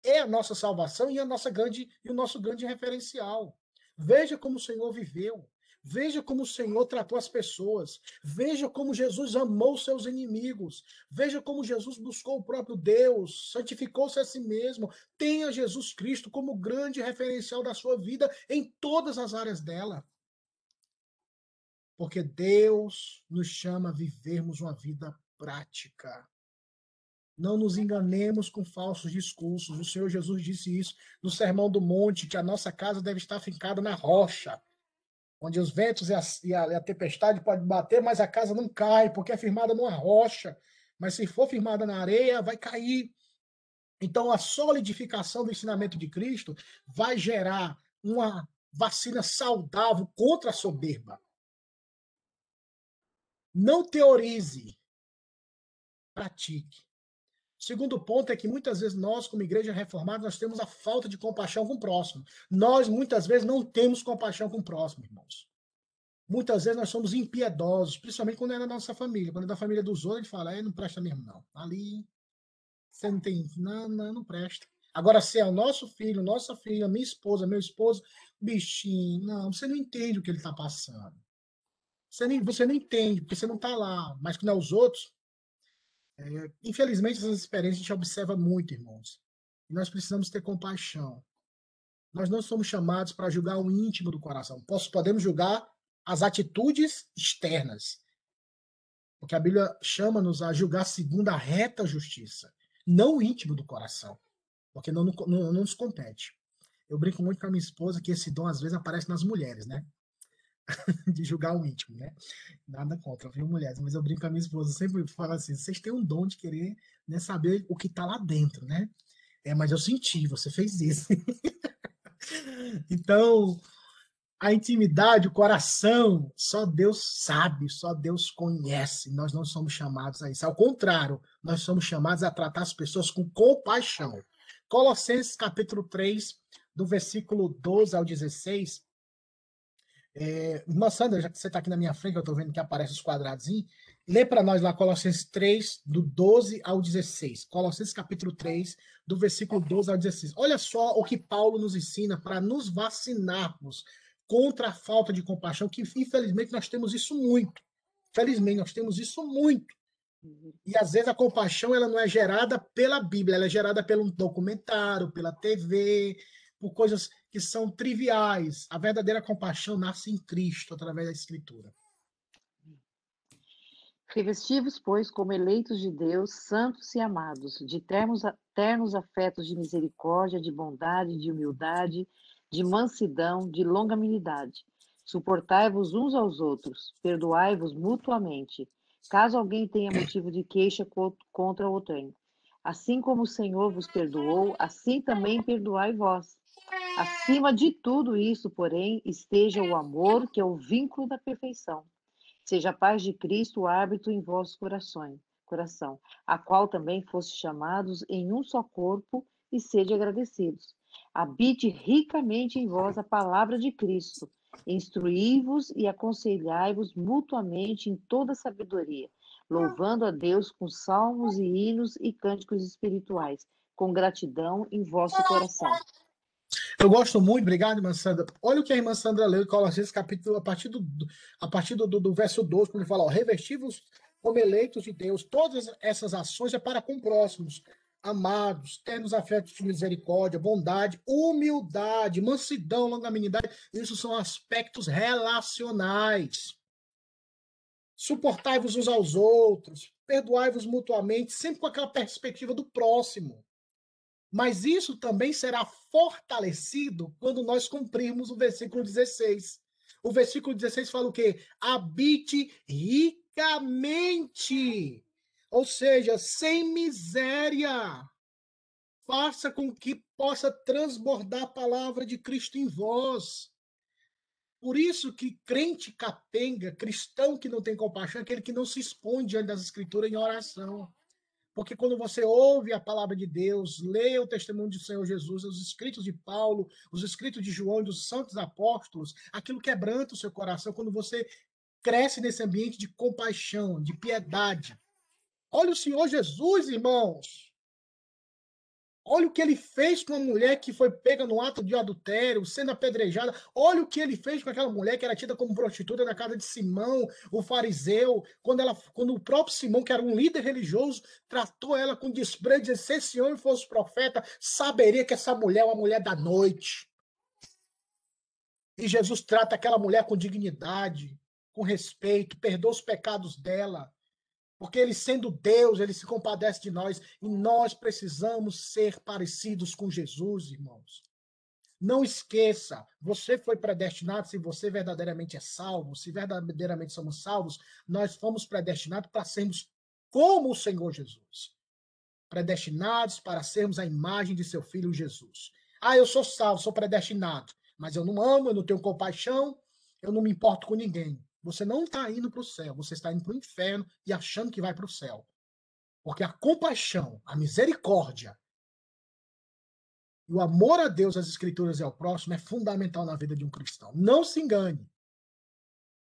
é a nossa salvação e a nossa grande e o nosso grande referencial. Veja como o Senhor viveu. Veja como o Senhor tratou as pessoas. Veja como Jesus amou seus inimigos. Veja como Jesus buscou o próprio Deus, santificou-se a si mesmo. Tenha Jesus Cristo como grande referencial da sua vida em todas as áreas dela. Porque Deus nos chama a vivermos uma vida prática. Não nos enganemos com falsos discursos. O Senhor Jesus disse isso no Sermão do Monte, que a nossa casa deve estar fincada na rocha, onde os ventos e a, e a, a tempestade podem bater, mas a casa não cai, porque é firmada numa rocha. Mas se for firmada na areia, vai cair. Então, a solidificação do ensinamento de Cristo vai gerar uma vacina saudável contra a soberba. Não teorize, pratique. Segundo ponto é que muitas vezes nós, como igreja reformada, nós temos a falta de compaixão com o próximo. Nós, muitas vezes, não temos compaixão com o próximo, irmãos. Muitas vezes nós somos impiedosos, principalmente quando é da nossa família. Quando é da família dos outros, a gente fala, é, não presta mesmo, não. Ali, você não tem. Não, não, não presta. Agora, se é o nosso filho, nossa filha, minha esposa, meu esposo, bichinho, não, você não entende o que ele está passando. Você, nem, você não entende, porque você não está lá. Mas quando é os outros, é, infelizmente, essas experiências a gente observa muito, irmãos. E nós precisamos ter compaixão. Nós não somos chamados para julgar o íntimo do coração. Podemos julgar as atitudes externas. Porque a Bíblia chama-nos a julgar segundo a reta justiça, não o íntimo do coração. Porque não, não, não nos compete. Eu brinco muito com a minha esposa que esse dom às vezes aparece nas mulheres, né? de julgar o íntimo, né? Nada contra, viu, mulheres? Mas eu brinco com a minha esposa, sempre falo assim: vocês têm um dom de querer né, saber o que tá lá dentro, né? É, mas eu senti, você fez isso. então, a intimidade, o coração, só Deus sabe, só Deus conhece. Nós não somos chamados a isso. Ao contrário, nós somos chamados a tratar as pessoas com compaixão. Colossenses capítulo 3, do versículo 12 ao 16, é, Sandra, já que você está aqui na minha frente, eu estou vendo que aparece os quadrados, lê para nós lá Colossenses 3, do 12 ao 16. Colossenses capítulo 3, do versículo 12 ao 16. Olha só o que Paulo nos ensina para nos vacinarmos contra a falta de compaixão, que infelizmente nós temos isso muito. Felizmente, nós temos isso muito. E às vezes a compaixão ela não é gerada pela Bíblia, ela é gerada pelo documentário, pela TV, por coisas que são triviais. A verdadeira compaixão nasce em Cristo, através da Escritura. Revestivos, pois, como eleitos de Deus, santos e amados, de termos, ternos afetos de misericórdia, de bondade, de humildade, de mansidão, de longanimidade. Suportai-vos uns aos outros, perdoai-vos mutuamente, caso alguém tenha motivo de queixa contra outrem. Assim como o Senhor vos perdoou, assim também perdoai vós. Acima de tudo isso, porém, esteja o amor, que é o vínculo da perfeição. Seja a paz de Cristo o árbitro em vossos corações, coração, a qual também foste chamados em um só corpo, e sede agradecidos. Habite ricamente em vós a palavra de Cristo. Instruí-vos e aconselhai-vos mutuamente em toda sabedoria, louvando a Deus com salmos e hinos e cânticos espirituais, com gratidão em vosso coração. Eu gosto muito, obrigado, irmã Sandra. Olha o que a irmã Sandra leu em Colossenses capítulo, a partir do, a partir do, do, do verso 12, quando ele fala, revestivos como eleitos de Deus. Todas essas ações é para com próximos, amados, ternos afetos de misericórdia, bondade, humildade, mansidão, longanimidade. Isso são aspectos relacionais. Suportai-vos uns aos outros, perdoai-vos mutuamente, sempre com aquela perspectiva do próximo. Mas isso também será fortalecido quando nós cumprirmos o versículo 16. O versículo 16 fala o quê? Habite ricamente. Ou seja, sem miséria. Faça com que possa transbordar a palavra de Cristo em vós. Por isso que crente capenga, cristão que não tem compaixão, é aquele que não se expõe diante das escrituras em oração. Porque quando você ouve a palavra de Deus, lê o testemunho do Senhor Jesus, os escritos de Paulo, os escritos de João e dos santos apóstolos, aquilo quebranta o seu coração quando você cresce nesse ambiente de compaixão, de piedade. Olha o Senhor Jesus, irmãos. Olha o que ele fez com a mulher que foi pega no ato de adultério, sendo apedrejada. Olha o que ele fez com aquela mulher que era tida como prostituta na casa de Simão, o fariseu, quando, ela, quando o próprio Simão, que era um líder religioso, tratou ela com desprezo, dizendo, se esse homem fosse profeta, saberia que essa mulher é uma mulher da noite. E Jesus trata aquela mulher com dignidade, com respeito, perdoa os pecados dela. Porque ele, sendo Deus, ele se compadece de nós e nós precisamos ser parecidos com Jesus, irmãos. Não esqueça, você foi predestinado, se você verdadeiramente é salvo, se verdadeiramente somos salvos, nós fomos predestinados para sermos como o Senhor Jesus. Predestinados para sermos a imagem de seu filho Jesus. Ah, eu sou salvo, sou predestinado, mas eu não amo, eu não tenho compaixão, eu não me importo com ninguém. Você não está indo para o céu, você está indo para o inferno e achando que vai para o céu. Porque a compaixão, a misericórdia o amor a Deus, às Escrituras e ao próximo é fundamental na vida de um cristão. Não se engane.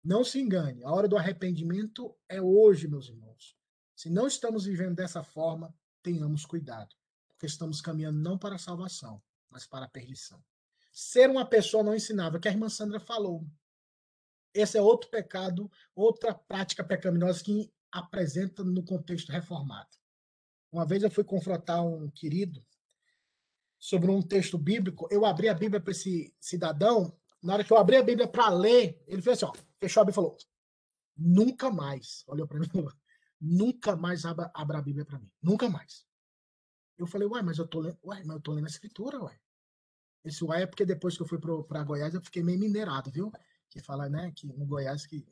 Não se engane. A hora do arrependimento é hoje, meus irmãos. Se não estamos vivendo dessa forma, tenhamos cuidado. Porque estamos caminhando não para a salvação, mas para a perdição. Ser uma pessoa não ensinável, que a irmã Sandra falou. Esse é outro pecado, outra prática pecaminosa que apresenta no contexto reformado. Uma vez eu fui confrontar um querido sobre um texto bíblico, eu abri a Bíblia para esse cidadão, na hora que eu abri a Bíblia para ler, ele fez assim, ó, fechou a Bíblia e falou, nunca mais, olhou para mim e falou, nunca mais abra, abra a Bíblia para mim, nunca mais. Eu falei, ué, mas eu tô lendo, ué, mas eu tô lendo a escritura, ué. Esse ué é porque depois que eu fui para Goiás eu fiquei meio minerado, viu? Que fala, né, que no Goiás que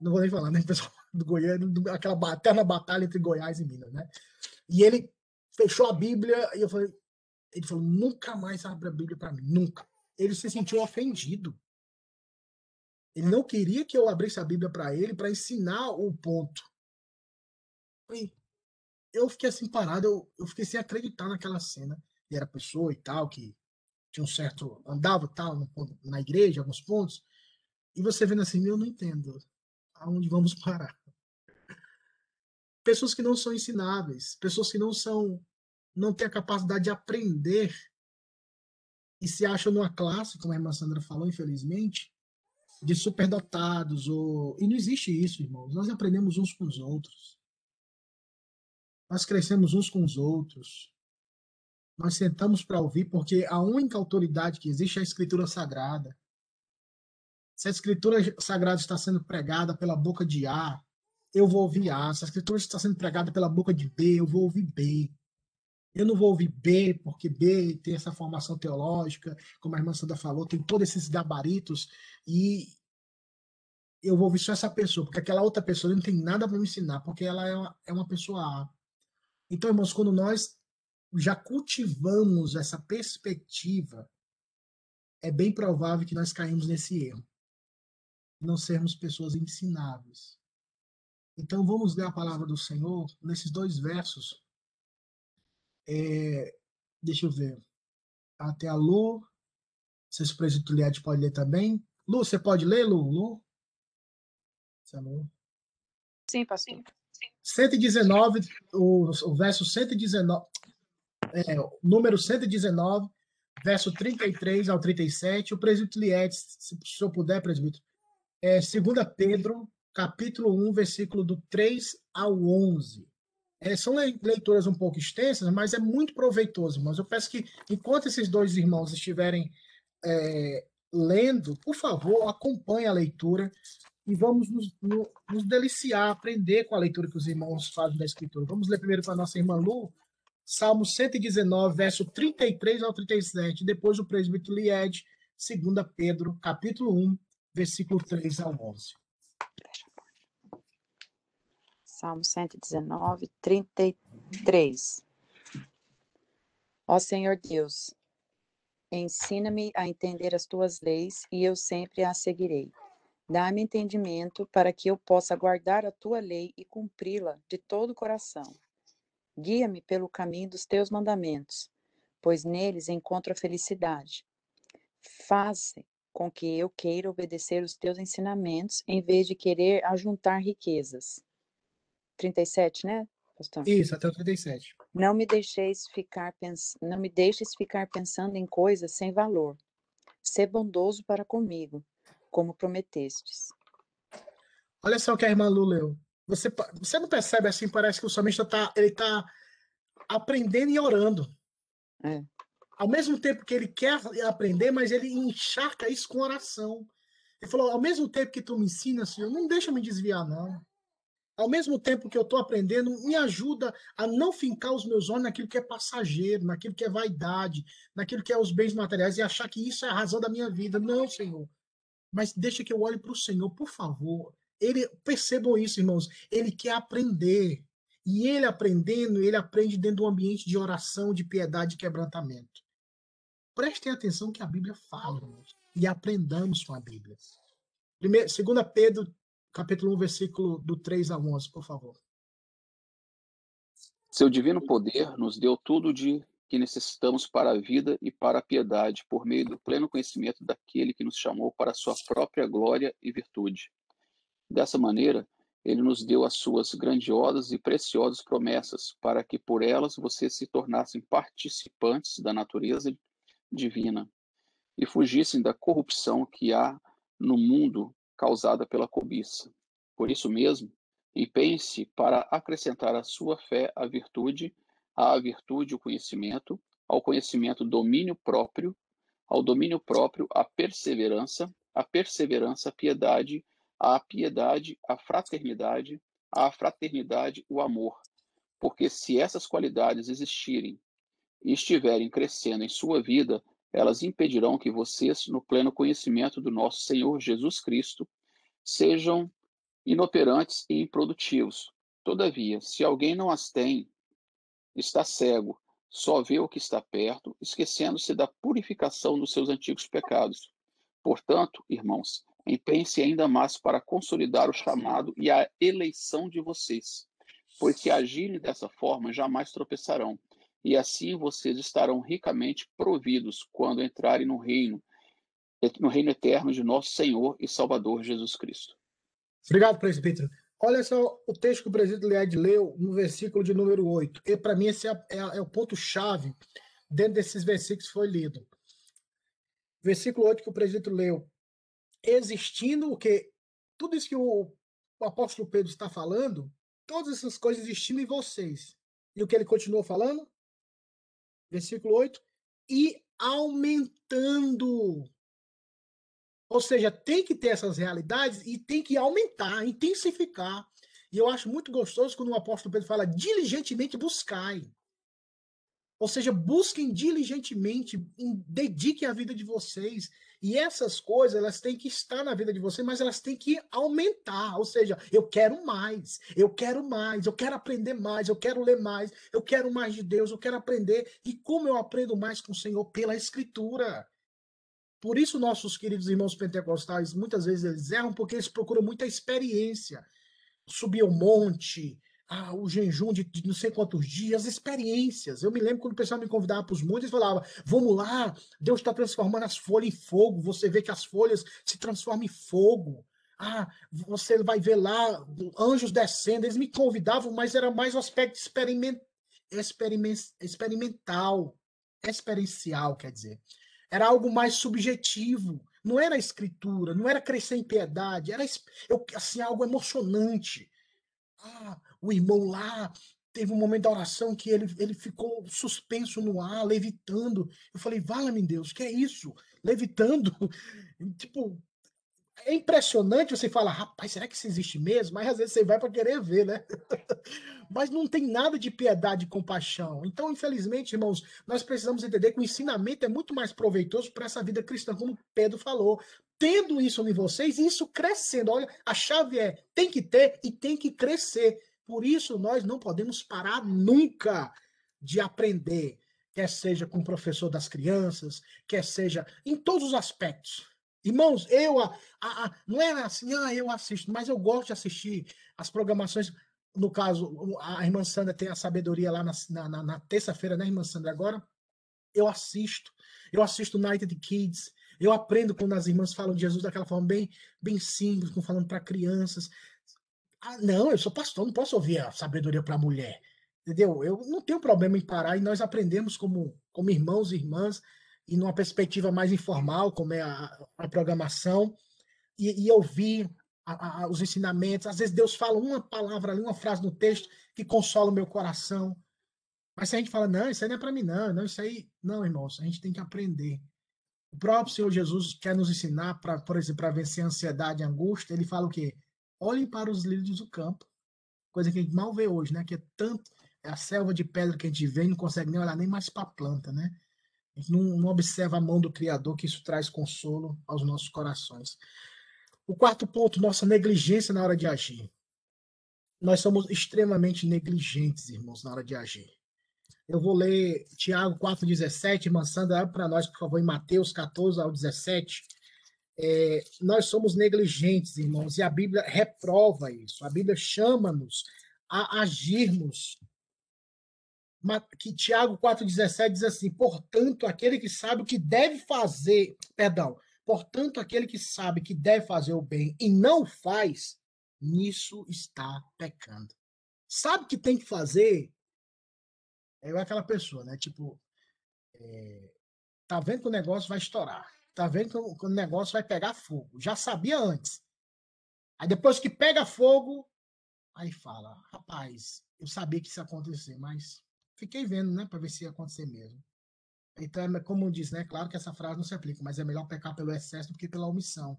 não vou nem falar, né, pessoal do Goiás, aquela eterna batalha entre Goiás e Minas, né? E ele fechou a Bíblia e eu falei, ele falou, nunca mais abre a Bíblia para mim, nunca. Ele se sentiu ofendido. Ele não queria que eu abrisse a Bíblia para ele para ensinar o ponto. E eu fiquei assim parado, eu, eu fiquei sem acreditar naquela cena. E era pessoa e tal que tinha um certo. andava tal, na igreja, alguns pontos, e você vendo assim, eu não entendo aonde vamos parar. Pessoas que não são ensináveis, pessoas que não são. não têm a capacidade de aprender e se acham numa classe, como a irmã Sandra falou, infelizmente, de superdotados. Ou... E não existe isso, irmãos. Nós aprendemos uns com os outros. Nós crescemos uns com os outros nós sentamos para ouvir, porque a única autoridade que existe é a Escritura Sagrada. Se a Escritura Sagrada está sendo pregada pela boca de A, eu vou ouvir A. Se a Escritura está sendo pregada pela boca de B, eu vou ouvir B. Eu não vou ouvir B, porque B tem essa formação teológica, como a irmã Sandra falou, tem todos esses gabaritos, e eu vou ouvir só essa pessoa, porque aquela outra pessoa não tem nada para me ensinar, porque ela é uma, é uma pessoa A. Então, irmãos, quando nós já cultivamos essa perspectiva, é bem provável que nós caímos nesse erro. Não sermos pessoas ensináveis. Então vamos ler a palavra do Senhor nesses dois versos. É, deixa eu ver. Até a Lu. Se o presbítero pode ler também. Lu, você pode ler, Lu? Lu? Sim, pastor. 119, o, o verso 119 é, número 119, verso 33 ao 37. O presbítero Liette, se o senhor puder, presbítero, é 2 Pedro, capítulo 1, versículo do 3 ao 11. É, são leituras um pouco extensas, mas é muito proveitoso, irmãos. Eu peço que, enquanto esses dois irmãos estiverem é, lendo, por favor, acompanhe a leitura e vamos nos, nos, deliciar, aprender com a leitura que os irmãos fazem da Escritura. Vamos ler primeiro para a nossa irmã Lu, Salmo 119, verso 33 ao 37, depois o presbítero Lied, 2 Pedro, capítulo 1, versículo 3 ao 11. Salmo 119, 33. Ó Senhor Deus, ensina-me a entender as tuas leis e eu sempre as seguirei. Dá-me entendimento para que eu possa guardar a tua lei e cumpri-la de todo o coração. Guia-me pelo caminho dos teus mandamentos, pois neles encontro a felicidade. Faz com que eu queira obedecer os teus ensinamentos em vez de querer ajuntar riquezas. 37, né, pastor? Isso, até o 37. Não me deixeis ficar pens... não me deixes ficar pensando em coisas sem valor. Sê bondoso para comigo, como prometestes. Olha só o que a irmã Lu leu. Você, você não percebe assim, parece que o salmista tá, ele tá aprendendo e orando. É. Ao mesmo tempo que ele quer aprender, mas ele encharca isso com oração. Ele falou: ao mesmo tempo que tu me ensina, Senhor, não deixa me desviar, não. ao mesmo tempo que eu estou aprendendo, me ajuda a não fincar os meus olhos naquilo que é passageiro, naquilo que é vaidade, naquilo que é os bens materiais e achar que isso é a razão da minha vida. Não, Senhor. Mas deixa que eu olhe para o Senhor, por favor. Ele percebam isso, irmãos. Ele quer aprender. E ele aprendendo, ele aprende dentro de um ambiente de oração, de piedade e quebrantamento. Prestem atenção que a Bíblia fala, irmãos, e aprendamos com a Bíblia. Primeiro, 2 Pedro capítulo 1, versículo do 3 a 11, por favor. Seu divino poder nos deu tudo de que necessitamos para a vida e para a piedade, por meio do pleno conhecimento daquele que nos chamou para a sua própria glória e virtude. Dessa maneira, ele nos deu as suas grandiosas e preciosas promessas, para que por elas vocês se tornassem participantes da natureza divina e fugissem da corrupção que há no mundo causada pela cobiça. Por isso mesmo, empenhe-se para acrescentar à sua fé a virtude, à virtude o conhecimento, ao conhecimento domínio próprio, ao domínio próprio a perseverança, a perseverança a piedade, a piedade a fraternidade, a fraternidade o amor. Porque se essas qualidades existirem e estiverem crescendo em sua vida, elas impedirão que vocês, no pleno conhecimento do nosso Senhor Jesus Cristo, sejam inoperantes e improdutivos. Todavia, se alguém não as tem, está cego, só vê o que está perto, esquecendo-se da purificação dos seus antigos pecados. Portanto, irmãos, empenhe-se ainda mais para consolidar o chamado e a eleição de vocês, pois se agirem dessa forma, jamais tropeçarão e assim vocês estarão ricamente providos quando entrarem no reino, no reino eterno de nosso Senhor e Salvador Jesus Cristo. Obrigado, presbítero. Olha só o texto que o presbítero Lead leu no versículo de número 8. E para mim esse é, é, é o ponto-chave dentro desses versículos que foi lido. Versículo 8 que o presbítero leu. Existindo o que? Tudo isso que o, o apóstolo Pedro está falando, todas essas coisas existindo em vocês. E o que ele continuou falando? versículo 8, e aumentando. Ou seja, tem que ter essas realidades e tem que aumentar, intensificar. E eu acho muito gostoso quando o apóstolo Pedro fala diligentemente buscai. Ou seja, busquem diligentemente, dediquem a vida de vocês. E essas coisas, elas têm que estar na vida de vocês, mas elas têm que aumentar. Ou seja, eu quero mais, eu quero mais, eu quero aprender mais, eu quero ler mais, eu quero mais de Deus, eu quero aprender. E como eu aprendo mais com o Senhor? Pela Escritura. Por isso, nossos queridos irmãos pentecostais, muitas vezes eles erram porque eles procuram muita experiência. Subir o monte, ah, o jejum de, de, não sei quantos dias, experiências. Eu me lembro quando o pessoal me convidava para os montes, eles falavam: vamos lá, Deus está transformando as folhas em fogo. Você vê que as folhas se transformam em fogo. Ah, você vai ver lá anjos descendo. Eles me convidavam, mas era mais o aspecto experiment, experiment, experimental, experiencial, quer dizer. Era algo mais subjetivo. Não era escritura, não era crescer em piedade, era eu, assim, algo emocionante. Ah, o irmão lá teve um momento da oração que ele, ele ficou suspenso no ar, levitando. Eu falei, vala-me Deus, que é isso? Levitando? tipo, é impressionante você falar, rapaz, será que isso existe mesmo? Mas às vezes você vai para querer ver, né? Mas não tem nada de piedade e compaixão. Então, infelizmente, irmãos, nós precisamos entender que o ensinamento é muito mais proveitoso para essa vida cristã, como Pedro falou. Tendo isso em vocês, isso crescendo. Olha, a chave é tem que ter e tem que crescer. Por isso, nós não podemos parar nunca de aprender, quer seja com o professor das crianças, quer seja em todos os aspectos. Irmãos, eu a, a, a, não é assim, ah, eu assisto, mas eu gosto de assistir as programações. No caso, a irmã Sandra tem a sabedoria lá na, na, na terça-feira, né, irmã Sandra? Agora, eu assisto. Eu assisto Night Kids. Eu aprendo quando as irmãs falam de Jesus daquela forma bem, bem simples, como falando para crianças. Ah, não, eu sou pastor, não posso ouvir a sabedoria para mulher. Entendeu? Eu não tenho problema em parar e nós aprendemos como, como irmãos e irmãs e numa perspectiva mais informal, como é a, a programação, e, e ouvir a, a, os ensinamentos. Às vezes Deus fala uma palavra ali, uma frase no texto que consola o meu coração. Mas se a gente fala, não, isso aí não é para mim, não, não, isso aí. Não, irmãos, a gente tem que aprender. O próprio Senhor Jesus quer nos ensinar, pra, por exemplo, para vencer a ansiedade e a angústia. Ele fala o quê? Olhem para os lírios do campo. coisa que a gente mal vê hoje, né? Que é tanto, é a selva de pedra que a gente vê e não consegue nem olhar nem mais para a planta, né? A gente não, não observa a mão do Criador, que isso traz consolo aos nossos corações. O quarto ponto, nossa negligência na hora de agir. Nós somos extremamente negligentes, irmãos, na hora de agir. Eu vou ler Tiago 4,17, irmã Sandra, para nós, por favor, em Mateus 14 ao 17. É, nós somos negligentes, irmãos, e a Bíblia reprova isso. A Bíblia chama-nos a agirmos. Que Tiago 4,17 diz assim: portanto, aquele que sabe o que deve fazer, perdão, portanto, aquele que sabe que deve fazer o bem e não faz, nisso está pecando. Sabe que tem que fazer, é aquela pessoa, né? Tipo, é, tá vendo que o negócio vai estourar. Tá vendo que o, negócio vai pegar fogo. Já sabia antes. Aí depois que pega fogo, aí fala, rapaz, eu sabia que isso ia acontecer, mas fiquei vendo, né, para ver se ia acontecer mesmo. Então, é como diz, né? Claro que essa frase não se aplica, mas é melhor pecar pelo excesso do que pela omissão.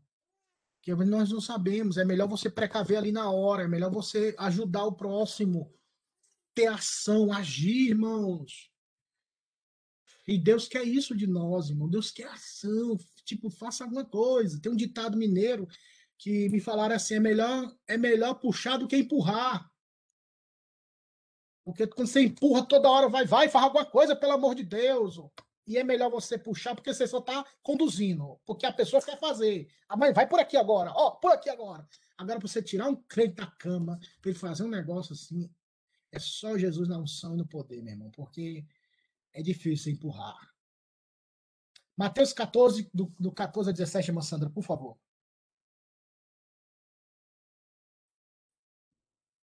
Porque nós não sabemos, é melhor você precaver ali na hora, é melhor você ajudar o próximo ter ação, agir, irmãos. E Deus quer isso de nós, irmão. Deus quer ação. Tipo, faça alguma coisa. Tem um ditado mineiro que me falaram assim: é melhor, é melhor puxar do que empurrar. Porque quando você empurra toda hora, vai, vai, faz alguma coisa, pelo amor de Deus. E é melhor você puxar, porque você só está conduzindo. Porque a pessoa quer fazer. A mãe, vai por aqui agora. Ó, por aqui agora. Agora, para você tirar um crente da cama, para ele fazer um negócio assim, é só Jesus na unção e no poder, meu irmão, porque é difícil empurrar. Mateus 14, do, do 14 a 17, irmã Sandra, por favor.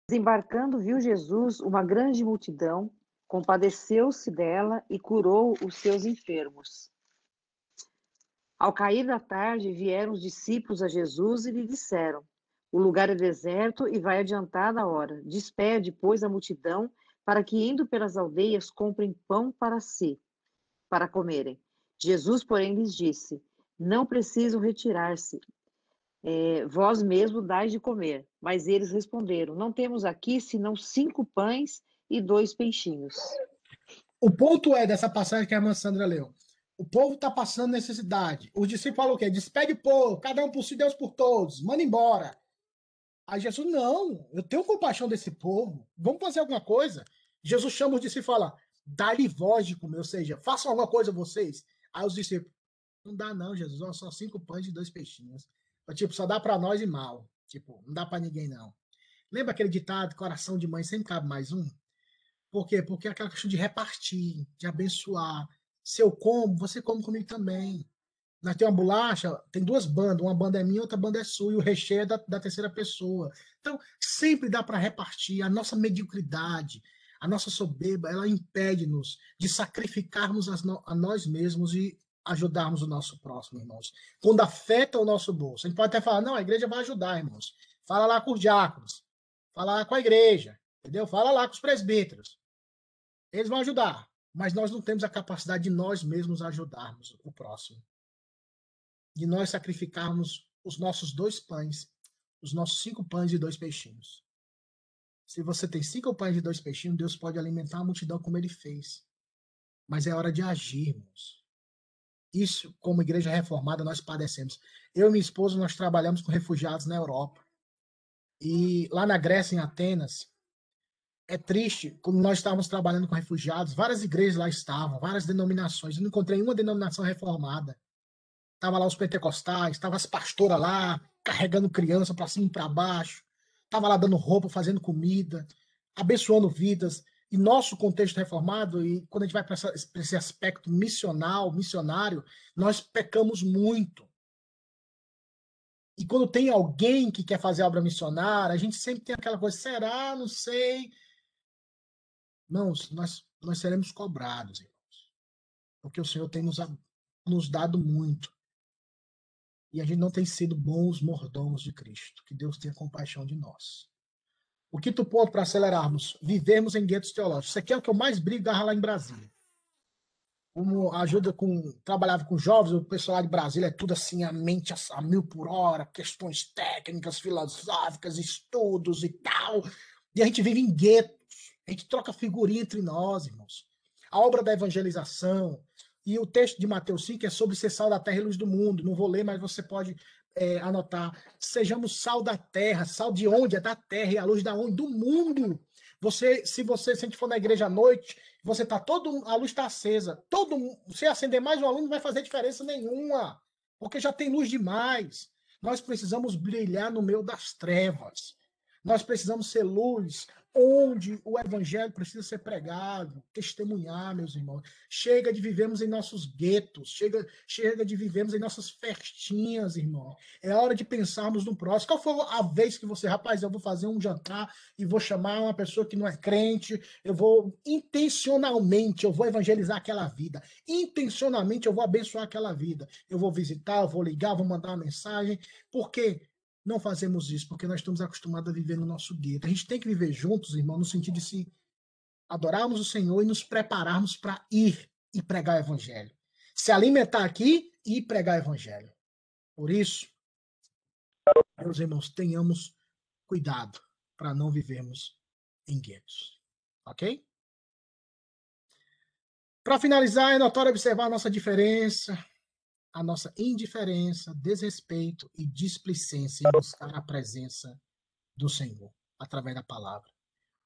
Desembarcando, viu Jesus uma grande multidão, compadeceu-se dela e curou os seus enfermos. Ao cair da tarde, vieram os discípulos a Jesus e lhe disseram: o lugar é deserto e vai adiantada a hora. Despede, pois, a multidão, para que, indo pelas aldeias, comprem pão para si, para comerem. Jesus, porém, lhes disse: Não precisam retirar-se. É, vós mesmo dais de comer. Mas eles responderam: Não temos aqui senão cinco pães e dois peixinhos. O ponto é dessa passagem que a irmã Sandra leu. O povo está passando necessidade. Os discípulos falam o quê? Despede o povo, cada um por si, Deus por todos. Manda embora. Aí Jesus, não, eu tenho compaixão desse povo, vamos fazer alguma coisa. Jesus chama os discípulos e fala, dá-lhe voz de comer, ou seja, façam alguma coisa vocês. Aí os discípulos, não dá não, Jesus, só cinco pães e dois peixinhos. Tipo, só dá para nós e mal. Tipo, não dá para ninguém não. Lembra aquele ditado, coração de mãe sempre cabe mais um? Por quê? Porque é aquela questão de repartir, de abençoar. Se eu como, você come comigo também. Nós temos uma bolacha, tem duas bandas, uma banda é minha, outra banda é sua, e o recheio é da, da terceira pessoa. Então, sempre dá para repartir. A nossa mediocridade, a nossa soberba, ela impede-nos de sacrificarmos a nós mesmos e ajudarmos o nosso próximo, irmãos. Quando afeta o nosso bolso. A gente pode até falar, não, a igreja vai ajudar, irmãos. Fala lá com os diáconos. Fala lá com a igreja. Entendeu? Fala lá com os presbíteros. Eles vão ajudar. Mas nós não temos a capacidade de nós mesmos ajudarmos o próximo de nós sacrificarmos os nossos dois pães, os nossos cinco pães e dois peixinhos. Se você tem cinco pães e dois peixinhos, Deus pode alimentar a multidão como ele fez. Mas é hora de agirmos. Isso, como igreja reformada, nós padecemos. Eu e minha esposa, nós trabalhamos com refugiados na Europa. E lá na Grécia, em Atenas, é triste, como nós estávamos trabalhando com refugiados, várias igrejas lá estavam, várias denominações. Eu não encontrei uma denominação reformada. Tava lá os pentecostais, tava as pastoras lá, carregando criança para cima e para baixo. Tava lá dando roupa, fazendo comida, abençoando vidas. E nosso contexto reformado, e quando a gente vai para esse aspecto missional, missionário, nós pecamos muito. E quando tem alguém que quer fazer obra missionária, a gente sempre tem aquela coisa, será? Não sei. Não, nós, nós seremos cobrados, irmãos. Porque o Senhor tem nos, nos dado muito e a gente não tem sido bons mordomos de Cristo. Que Deus tenha compaixão de nós. O quinto ponto para acelerarmos, vivermos em guetos teológicos. Isso aqui é o que eu mais brigo lá em Brasília. Como ajuda com. Trabalhava com jovens, o pessoal lá de Brasília é tudo assim, a mente a, a mil por hora, questões técnicas, filosóficas, estudos e tal. E a gente vive em guetos. A gente troca figurinha entre nós, irmãos. A obra da evangelização. E o texto de Mateus 5 é sobre ser sal da terra e luz do mundo. Não vou ler, mas você pode é, anotar. Sejamos sal da terra. Sal de onde? É da terra. E a luz da onde? Do mundo. Você, se você, se a gente for na igreja à noite, você tá todo, a luz está acesa. Todo, se acender mais um aluno não vai fazer diferença nenhuma, porque já tem luz demais. Nós precisamos brilhar no meio das trevas. Nós precisamos ser luz onde o evangelho precisa ser pregado, testemunhar, meus irmãos. Chega de vivermos em nossos guetos, chega, chega de vivermos em nossas festinhas, irmão. É hora de pensarmos no próximo. Qual foi a vez que você, rapaz, eu vou fazer um jantar e vou chamar uma pessoa que não é crente, eu vou intencionalmente, eu vou evangelizar aquela vida. Intencionalmente eu vou abençoar aquela vida. Eu vou visitar, eu vou ligar, vou mandar uma mensagem, porque não fazemos isso porque nós estamos acostumados a viver no nosso gueto. A gente tem que viver juntos, irmão, no sentido de se adorarmos o Senhor e nos prepararmos para ir e pregar o evangelho. Se alimentar aqui e pregar o evangelho. Por isso, meus irmãos, tenhamos cuidado para não vivermos em guetos. Ok? Para finalizar, é notório observar a nossa diferença, a nossa indiferença, desrespeito e displicência em buscar a presença do Senhor através da palavra.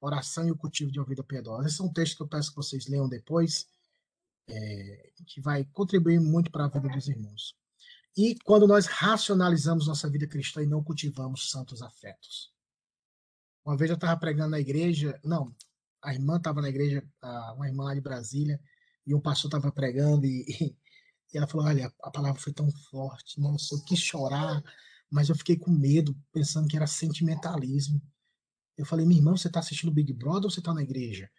Oração e o cultivo de uma vida piedosa. Esse é um texto que eu peço que vocês leiam depois, é, que vai contribuir muito para a vida dos irmãos. E quando nós racionalizamos nossa vida cristã e não cultivamos santos afetos. Uma vez eu estava pregando na igreja, não, a irmã estava na igreja, uma irmã lá de Brasília, e um pastor estava pregando e, e ela falou: Olha, a palavra foi tão forte, nossa, eu quis chorar, mas eu fiquei com medo, pensando que era sentimentalismo. Eu falei: Minha irmã, você está assistindo Big Brother ou você está na igreja?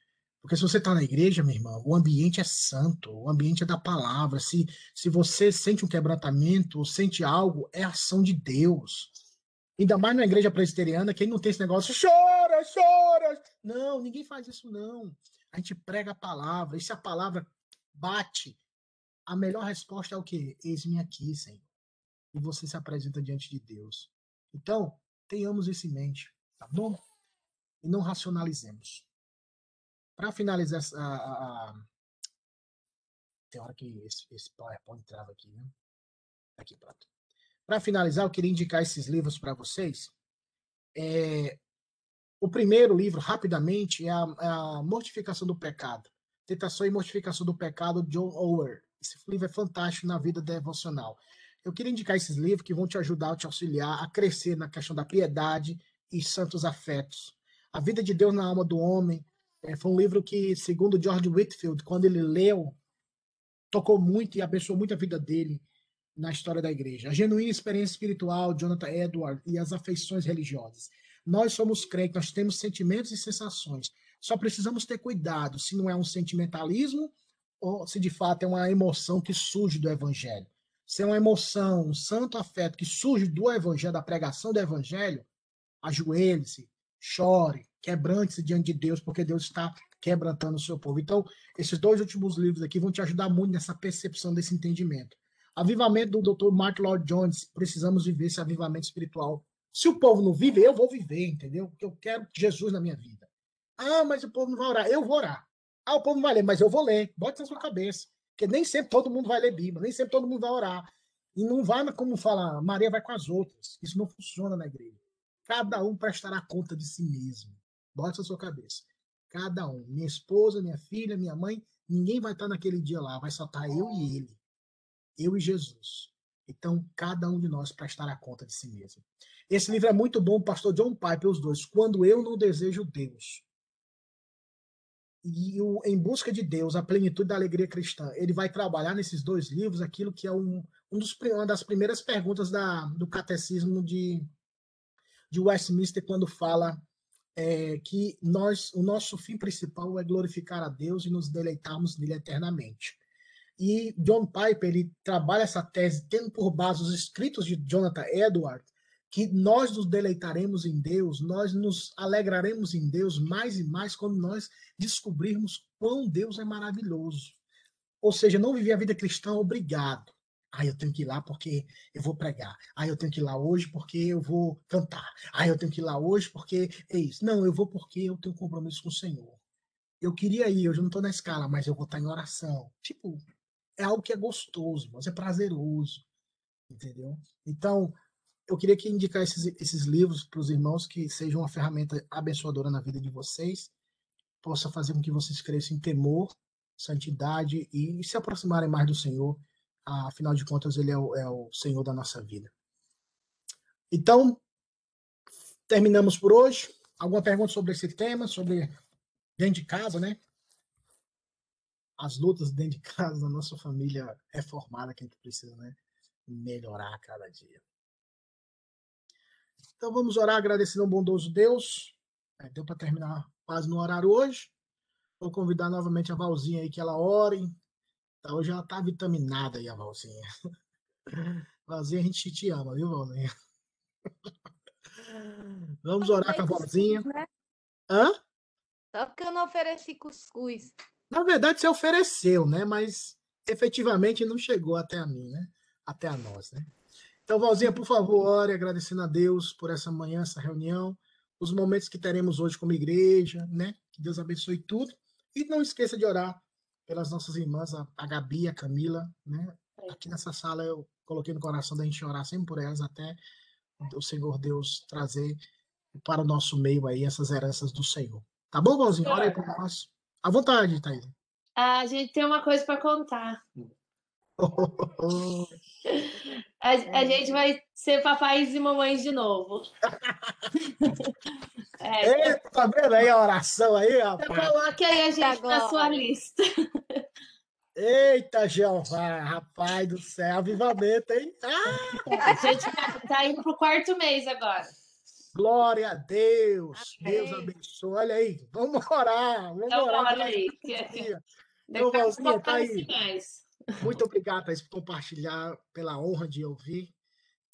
Porque se você está na igreja, minha irmã, o ambiente é santo, o ambiente é da palavra. Se, se você sente um quebrantamento, ou sente algo, é ação de Deus. Ainda mais na igreja presbiteriana, quem não tem esse negócio, chora, chora. Não, ninguém faz isso, não. A gente prega a palavra, e se a palavra bate, a melhor resposta é o quê? Eis-me aqui, Senhor. E você se apresenta diante de Deus. Então, tenhamos isso em mente, tá bom? E não racionalizemos. Para finalizar essa. A, a, tem hora que esse, esse PowerPoint trava aqui, né? Aqui, pronto. Para finalizar, eu queria indicar esses livros para vocês. É, o primeiro livro, rapidamente, é a, é a Mortificação do Pecado. Tentação e Mortificação do Pecado, John Ower. Esse livro é fantástico na vida devocional. Eu queria indicar esses livros que vão te ajudar, te auxiliar a crescer na questão da piedade e santos afetos. A Vida de Deus na Alma do Homem é, foi um livro que, segundo George Whitfield, quando ele leu, tocou muito e abençoou muito a vida dele na história da igreja. A genuína experiência espiritual, Jonathan Edwards, e as afeições religiosas. Nós somos crentes, nós temos sentimentos e sensações. Só precisamos ter cuidado se não é um sentimentalismo ou se de fato é uma emoção que surge do evangelho. Se é uma emoção, um santo afeto que surge do evangelho, da pregação do evangelho, ajoelhe-se, chore, quebrante-se diante de Deus, porque Deus está quebrantando o seu povo. Então, esses dois últimos livros aqui vão te ajudar muito nessa percepção desse entendimento. Avivamento do Dr. Mark Lloyd Jones, precisamos viver esse avivamento espiritual. Se o povo não vive, eu vou viver, entendeu? Porque eu quero Jesus na minha vida. Ah, mas o povo não vai orar. Eu vou orar. Ah, o povo não vai ler, mas eu vou ler. Bote na sua cabeça. Porque nem sempre todo mundo vai ler Bíblia, nem sempre todo mundo vai orar. E não vai como falar, Maria vai com as outras. Isso não funciona na igreja. Cada um prestará conta de si mesmo. Bote na sua cabeça. Cada um. Minha esposa, minha filha, minha mãe, ninguém vai estar naquele dia lá. Vai só estar eu e ele. Eu e Jesus. Então, cada um de nós prestará conta de si mesmo. Esse livro é muito bom, pastor John Piper, os dois. Quando eu não desejo Deus e o Em Busca de Deus, a plenitude da alegria cristã, ele vai trabalhar nesses dois livros aquilo que é um, um dos, uma das primeiras perguntas da, do catecismo de, de Westminster, quando fala é, que nós, o nosso fim principal é glorificar a Deus e nos deleitarmos nele eternamente. E John Piper ele trabalha essa tese tendo por base os escritos de Jonathan Edwards, que nós nos deleitaremos em Deus, nós nos alegraremos em Deus mais e mais quando nós descobrirmos quão Deus é maravilhoso. Ou seja, não viver a vida cristã obrigado. Ah, eu tenho que ir lá porque eu vou pregar. Ah, eu tenho que ir lá hoje porque eu vou cantar. Ah, eu tenho que ir lá hoje porque é isso. Não, eu vou porque eu tenho compromisso com o Senhor. Eu queria ir, hoje eu não estou na escala, mas eu vou estar em oração. Tipo, é algo que é gostoso, mas é prazeroso. Entendeu? Então, eu queria que indicar esses, esses livros para os irmãos que sejam uma ferramenta abençoadora na vida de vocês, possa fazer com que vocês cresçam em temor, santidade e se aproximarem mais do Senhor. Afinal de contas, Ele é o, é o Senhor da nossa vida. Então, terminamos por hoje. Alguma pergunta sobre esse tema, sobre dentro de casa, né? As lutas dentro de casa da nossa família reformada que a gente precisa, né? Melhorar cada dia. Então vamos orar agradecendo ao bondoso Deus. É, deu para terminar quase no horário hoje. Vou convidar novamente a Valzinha aí que ela ore. Tá, hoje ela tá vitaminada aí, a Valzinha. Valzinha, a gente te ama, viu, Valzinha? Vamos orar com a Valzinha. Né? Hã? Só porque eu não ofereci cuscuz. Na verdade, você ofereceu, né? Mas efetivamente não chegou até a mim, né? Até a nós, né? Então, Valzinha, por favor, ore agradecendo a Deus por essa manhã, essa reunião, os momentos que teremos hoje como igreja, né? Que Deus abençoe tudo. E não esqueça de orar pelas nossas irmãs, a Gabi, a Camila, né? Aqui nessa sala eu coloquei no coração da gente orar sempre por elas, até o Senhor Deus trazer para o nosso meio aí essas heranças do Senhor. Tá bom, Valzinha? Ora aí para nós. À vontade, Thaís. A gente tem uma coisa para contar. A, a, gente vai ser papais e mamães de novo. é, Eita, tá vendo aí a oração aí, rapaz? Então coloque aí a gente na sua lista. Eita, Jeová, rapaz do céu, avivamento, hein? Ah! A gente tá, tá indo pro quarto mês agora. Glória a Deus. Amém. Deus abençoe. Olha aí, vamos orar. Vamos então, orar. Olha aí. Meu Valzinha, tá aí. Mais. Muito obrigado, Thaís, por compartilhar, pela honra de ouvir.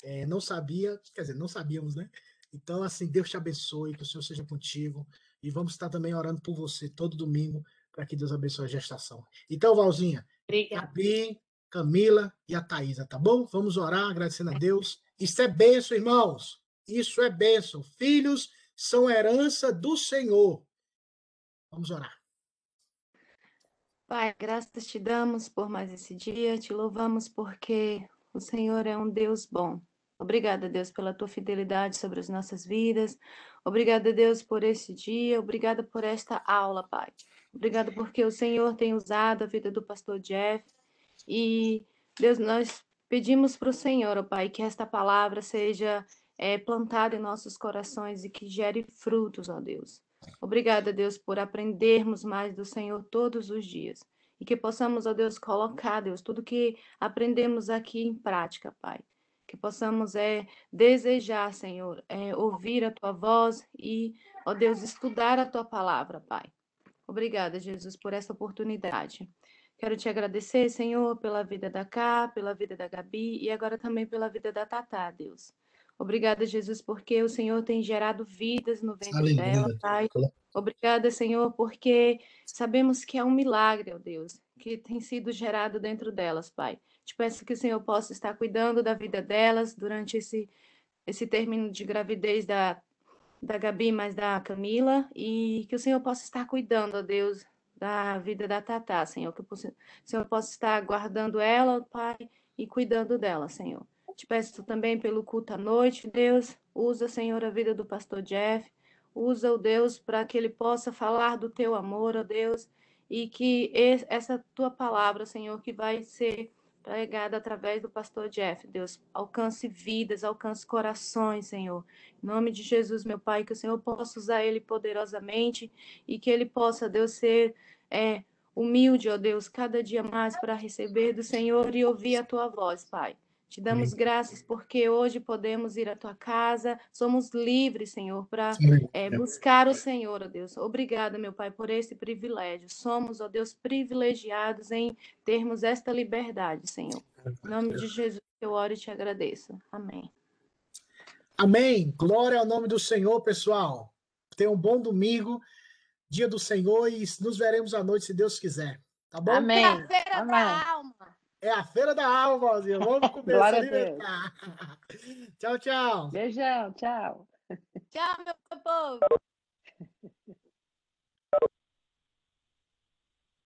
É, não sabia, quer dizer, não sabíamos, né? Então, assim, Deus te abençoe, que o Senhor seja contigo. E vamos estar também orando por você todo domingo, para que Deus abençoe a gestação. Então, Valzinha, Obrigada. Gabi, Camila e a Thaisa, tá bom? Vamos orar, agradecendo a Deus. Isso é benção, irmãos. Isso é benção. Filhos são herança do Senhor. Vamos orar. Pai, graças te damos por mais esse dia, te louvamos porque o Senhor é um Deus bom. Obrigada, Deus, pela tua fidelidade sobre as nossas vidas. Obrigada, Deus, por esse dia. Obrigada por esta aula, Pai. Obrigada porque o Senhor tem usado a vida do pastor Jeff. E, Deus, nós pedimos para o Senhor, ó Pai, que esta palavra seja é, plantada em nossos corações e que gere frutos, ó Deus. Obrigada, Deus, por aprendermos mais do Senhor todos os dias. E que possamos, ó Deus, colocar, Deus, tudo que aprendemos aqui em prática, Pai. Que possamos é, desejar, Senhor, é, ouvir a tua voz e, ó Deus, estudar a tua palavra, Pai. Obrigada, Jesus, por essa oportunidade. Quero te agradecer, Senhor, pela vida da Cá, pela vida da Gabi e agora também pela vida da Tatá, Deus. Obrigada, Jesus, porque o Senhor tem gerado vidas no ventre Aleluia. dela, Pai. Obrigada, Senhor, porque sabemos que é um milagre, ó Deus, que tem sido gerado dentro delas, Pai. Te peço que o Senhor possa estar cuidando da vida delas durante esse, esse término de gravidez da, da Gabi, mas da Camila, e que o Senhor possa estar cuidando, ó Deus, da vida da Tatá, Senhor. Que o Senhor possa estar guardando ela, Pai, e cuidando dela, Senhor. Te peço também pelo culto à noite, Deus. Usa, Senhor, a vida do pastor Jeff. Usa o Deus para que ele possa falar do teu amor, ó Deus, e que essa tua palavra, Senhor, que vai ser pregada através do pastor Jeff, Deus, alcance vidas, alcance corações, Senhor. Em nome de Jesus, meu Pai, que o Senhor possa usar ele poderosamente e que ele possa, Deus, ser é, humilde, ó Deus, cada dia mais para receber do Senhor e ouvir a tua voz, Pai. Te damos Amém. graças porque hoje podemos ir à tua casa, somos livres, Senhor, para é, buscar o Senhor, ó Deus. Obrigada, meu Pai, por esse privilégio. Somos, ó Deus, privilegiados em termos esta liberdade, Senhor. Em nome de Jesus, eu oro e te agradeço. Amém. Amém. Glória ao nome do Senhor, pessoal. Tenha um bom domingo, dia do Senhor, e nos veremos à noite, se Deus quiser. Tá bom? Amém. Amém. É a feira da alma, Valzinho. Vamos Glória a Deus. alimentar. tchau, tchau. Beijão, tchau. Tchau, meu povo!